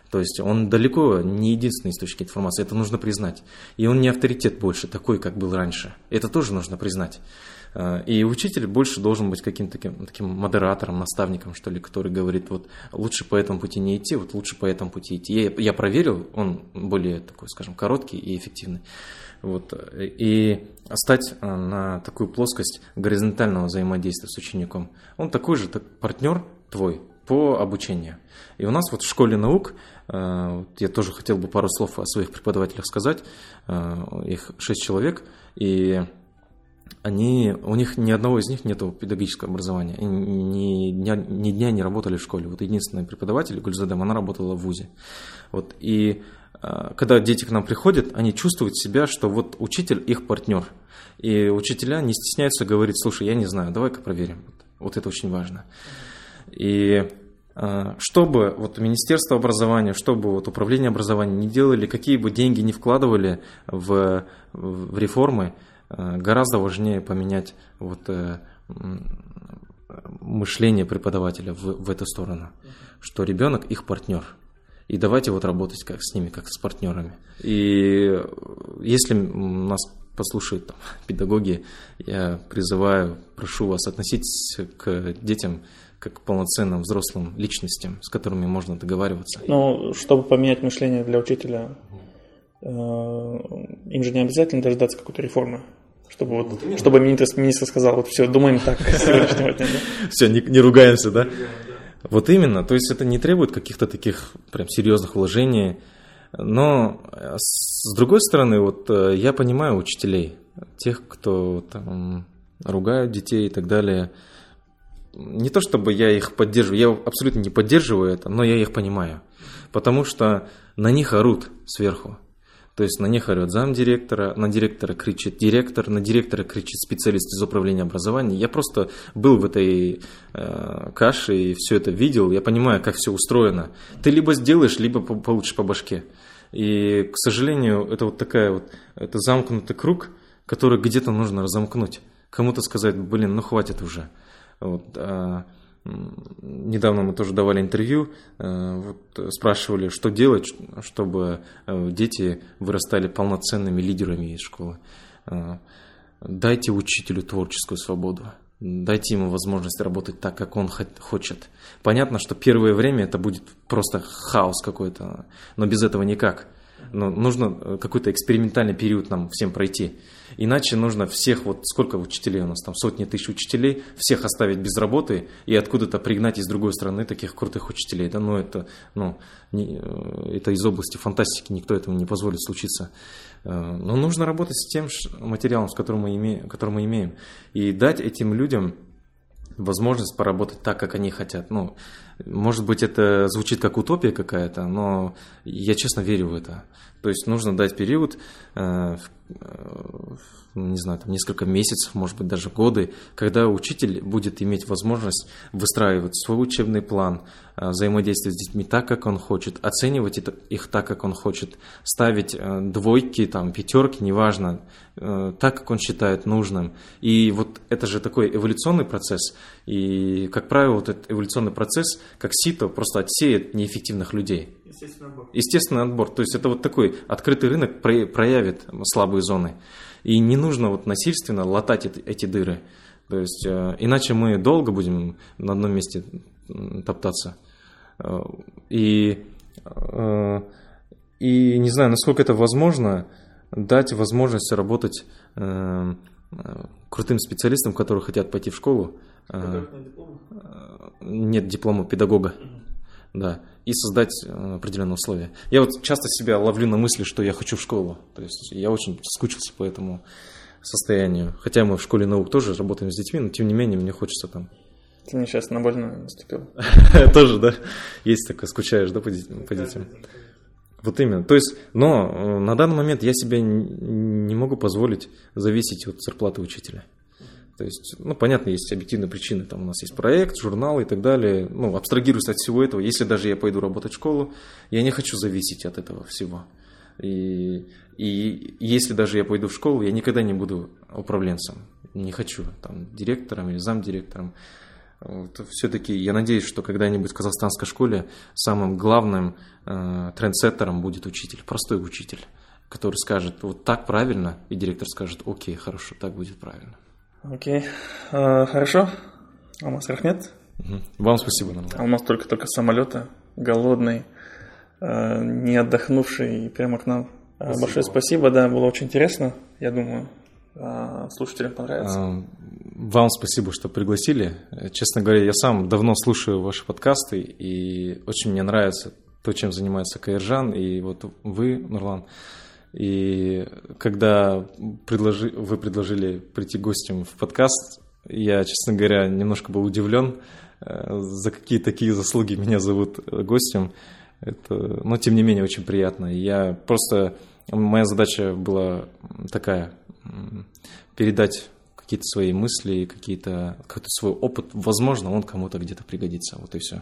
То есть он далеко не единственный источник информации, это нужно признать. И он не авторитет больше, такой, как был раньше. Это тоже нужно признать. И учитель больше должен быть каким-то таким, таким модератором, наставником, что ли, который говорит, вот лучше по этому пути не идти, вот лучше по этому пути идти. Я, я проверил, он более такой, скажем, короткий и эффективный. Вот, и стать э, на такую плоскость горизонтального взаимодействия с учеником. Он такой же так, партнер твой по обучению. И у нас вот в школе наук, э, я тоже хотел бы пару слов о своих преподавателях сказать, э, их шесть человек, и они, у них ни одного из них нет педагогического образования. И ни дня, ни дня не работали в школе. Вот единственный преподаватель, Гульзадем, она работала в ВУЗе. Вот, и когда дети к нам приходят, они чувствуют себя, что вот учитель их партнер. И учителя не стесняются говорить, слушай, я не знаю, давай-ка проверим. Вот это очень важно. И а, чтобы вот Министерство образования, чтобы вот Управление образования не делали, какие бы деньги не вкладывали в, в реформы, а, гораздо важнее поменять вот э, мышление преподавателя в, в эту сторону, что ребенок их партнер. И давайте вот работать как с ними, как с партнерами. И если нас послушают там, *laughs* педагоги, я призываю, прошу вас относитесь к детям как к полноценным взрослым личностям, с которыми можно договариваться. Ну, чтобы поменять мышление для учителя, э, им же не обязательно дождаться какой-то реформы. Чтобы, вот, чтобы министр, министр сказал, вот все, думаем так с сегодняшнего дня. Все, не ругаемся, да? Вот именно, то есть это не требует каких-то таких прям серьезных вложений, но э, с другой стороны, вот э, я понимаю учителей, тех, кто там ругают детей и так далее. Не то чтобы я их поддерживаю, я абсолютно не поддерживаю это, но я их понимаю. Потому что на них орут сверху. То есть на них орет замдиректора, на директора кричит директор, на директора кричит специалист из управления образования. Я просто был в этой э, каше и все это видел, я понимаю, как все устроено. Ты либо сделаешь, либо получишь по башке. И, к сожалению, это вот такая вот, это замкнутый круг, который где-то нужно разомкнуть. Кому-то сказать, блин, ну хватит уже. Вот, а, недавно мы тоже давали интервью, а, вот, спрашивали, что делать, чтобы а, дети вырастали полноценными лидерами из школы. А, дайте учителю творческую свободу. Дайте ему возможность работать так, как он хочет. Понятно, что первое время это будет просто хаос какой-то, но без этого никак. Но нужно э, какой-то экспериментальный период нам всем пройти. Иначе нужно всех, вот сколько учителей у нас там, сотни тысяч учителей, всех оставить без работы и откуда-то пригнать из другой страны таких крутых учителей. Да, ну, это, ну, не, э, это из области фантастики, никто этому не позволит случиться. Э, но нужно работать с тем материалом, с которым мы имеем, который мы имеем. И дать этим людям возможность поработать так, как они хотят. Ну, может быть, это звучит как утопия какая-то, но я честно верю в это. То есть нужно дать период, э, э, не знаю, там несколько месяцев, может быть, даже годы, когда учитель будет иметь возможность выстраивать свой учебный план, э, взаимодействовать с детьми так, как он хочет, оценивать их так, как он хочет, ставить двойки, там, пятерки, неважно, так, как он считает нужным. И вот это же такой эволюционный процесс. И, как правило, вот этот эволюционный процесс, как сито, просто отсеет неэффективных людей. Естественный отбор. Естественный отбор. То есть это вот такой открытый рынок проявит слабые зоны. И не нужно вот насильственно латать эти дыры. То есть э, иначе мы долго будем на одном месте топтаться. Э, и, э, и не знаю, насколько это возможно, дать возможность работать крутым специалистам, которые хотят пойти в школу. Нет диплома педагога. Да и создать э, определенные условия. Я вот часто себя ловлю на мысли, что я хочу в школу. То есть я очень скучился по этому состоянию. Хотя мы в школе наук тоже работаем с детьми, но тем не менее мне хочется там. Ты мне сейчас на больно наступил. *laughs* Тоже, да? Есть такое, скучаешь, да, по детям? Вот именно. То есть, но э, на данный момент я себе не могу позволить зависеть от зарплаты учителя. То есть, ну, понятно, есть объективные причины. Там у нас есть проект, журнал и так далее. Ну, абстрагируясь от всего этого, если даже я пойду работать в школу, я не хочу зависеть от этого всего. И, и если даже я пойду в школу, я никогда не буду управленцем. Не хочу, там, директором или замдиректором. Вот, все-таки я надеюсь, что когда-нибудь в казахстанской школе самым главным э, трендсеттером будет учитель, простой учитель, который скажет, вот так правильно, и директор скажет, окей, хорошо, так будет правильно. Окей. А, хорошо. Алмаз Рахмет. Вам спасибо. Нам. Алмаз только-только с самолета, голодный, а, не отдохнувший, и прямо к нам. А, спасибо. Большое спасибо, да, было очень интересно, я думаю. А, слушателям понравится. Вам спасибо, что пригласили. Честно говоря, я сам давно слушаю ваши подкасты, и очень мне нравится то, чем занимается Каиржан, и вот вы, Нурлан, и когда предложи, вы предложили прийти гостем в подкаст, я, честно говоря, немножко был удивлен, э, за какие такие заслуги меня зовут гостем. Это, но тем не менее очень приятно. Я просто моя задача была такая передать какие-то свои мысли, какие-то какой-то свой опыт. Возможно, он кому-то где-то пригодится. Вот и все.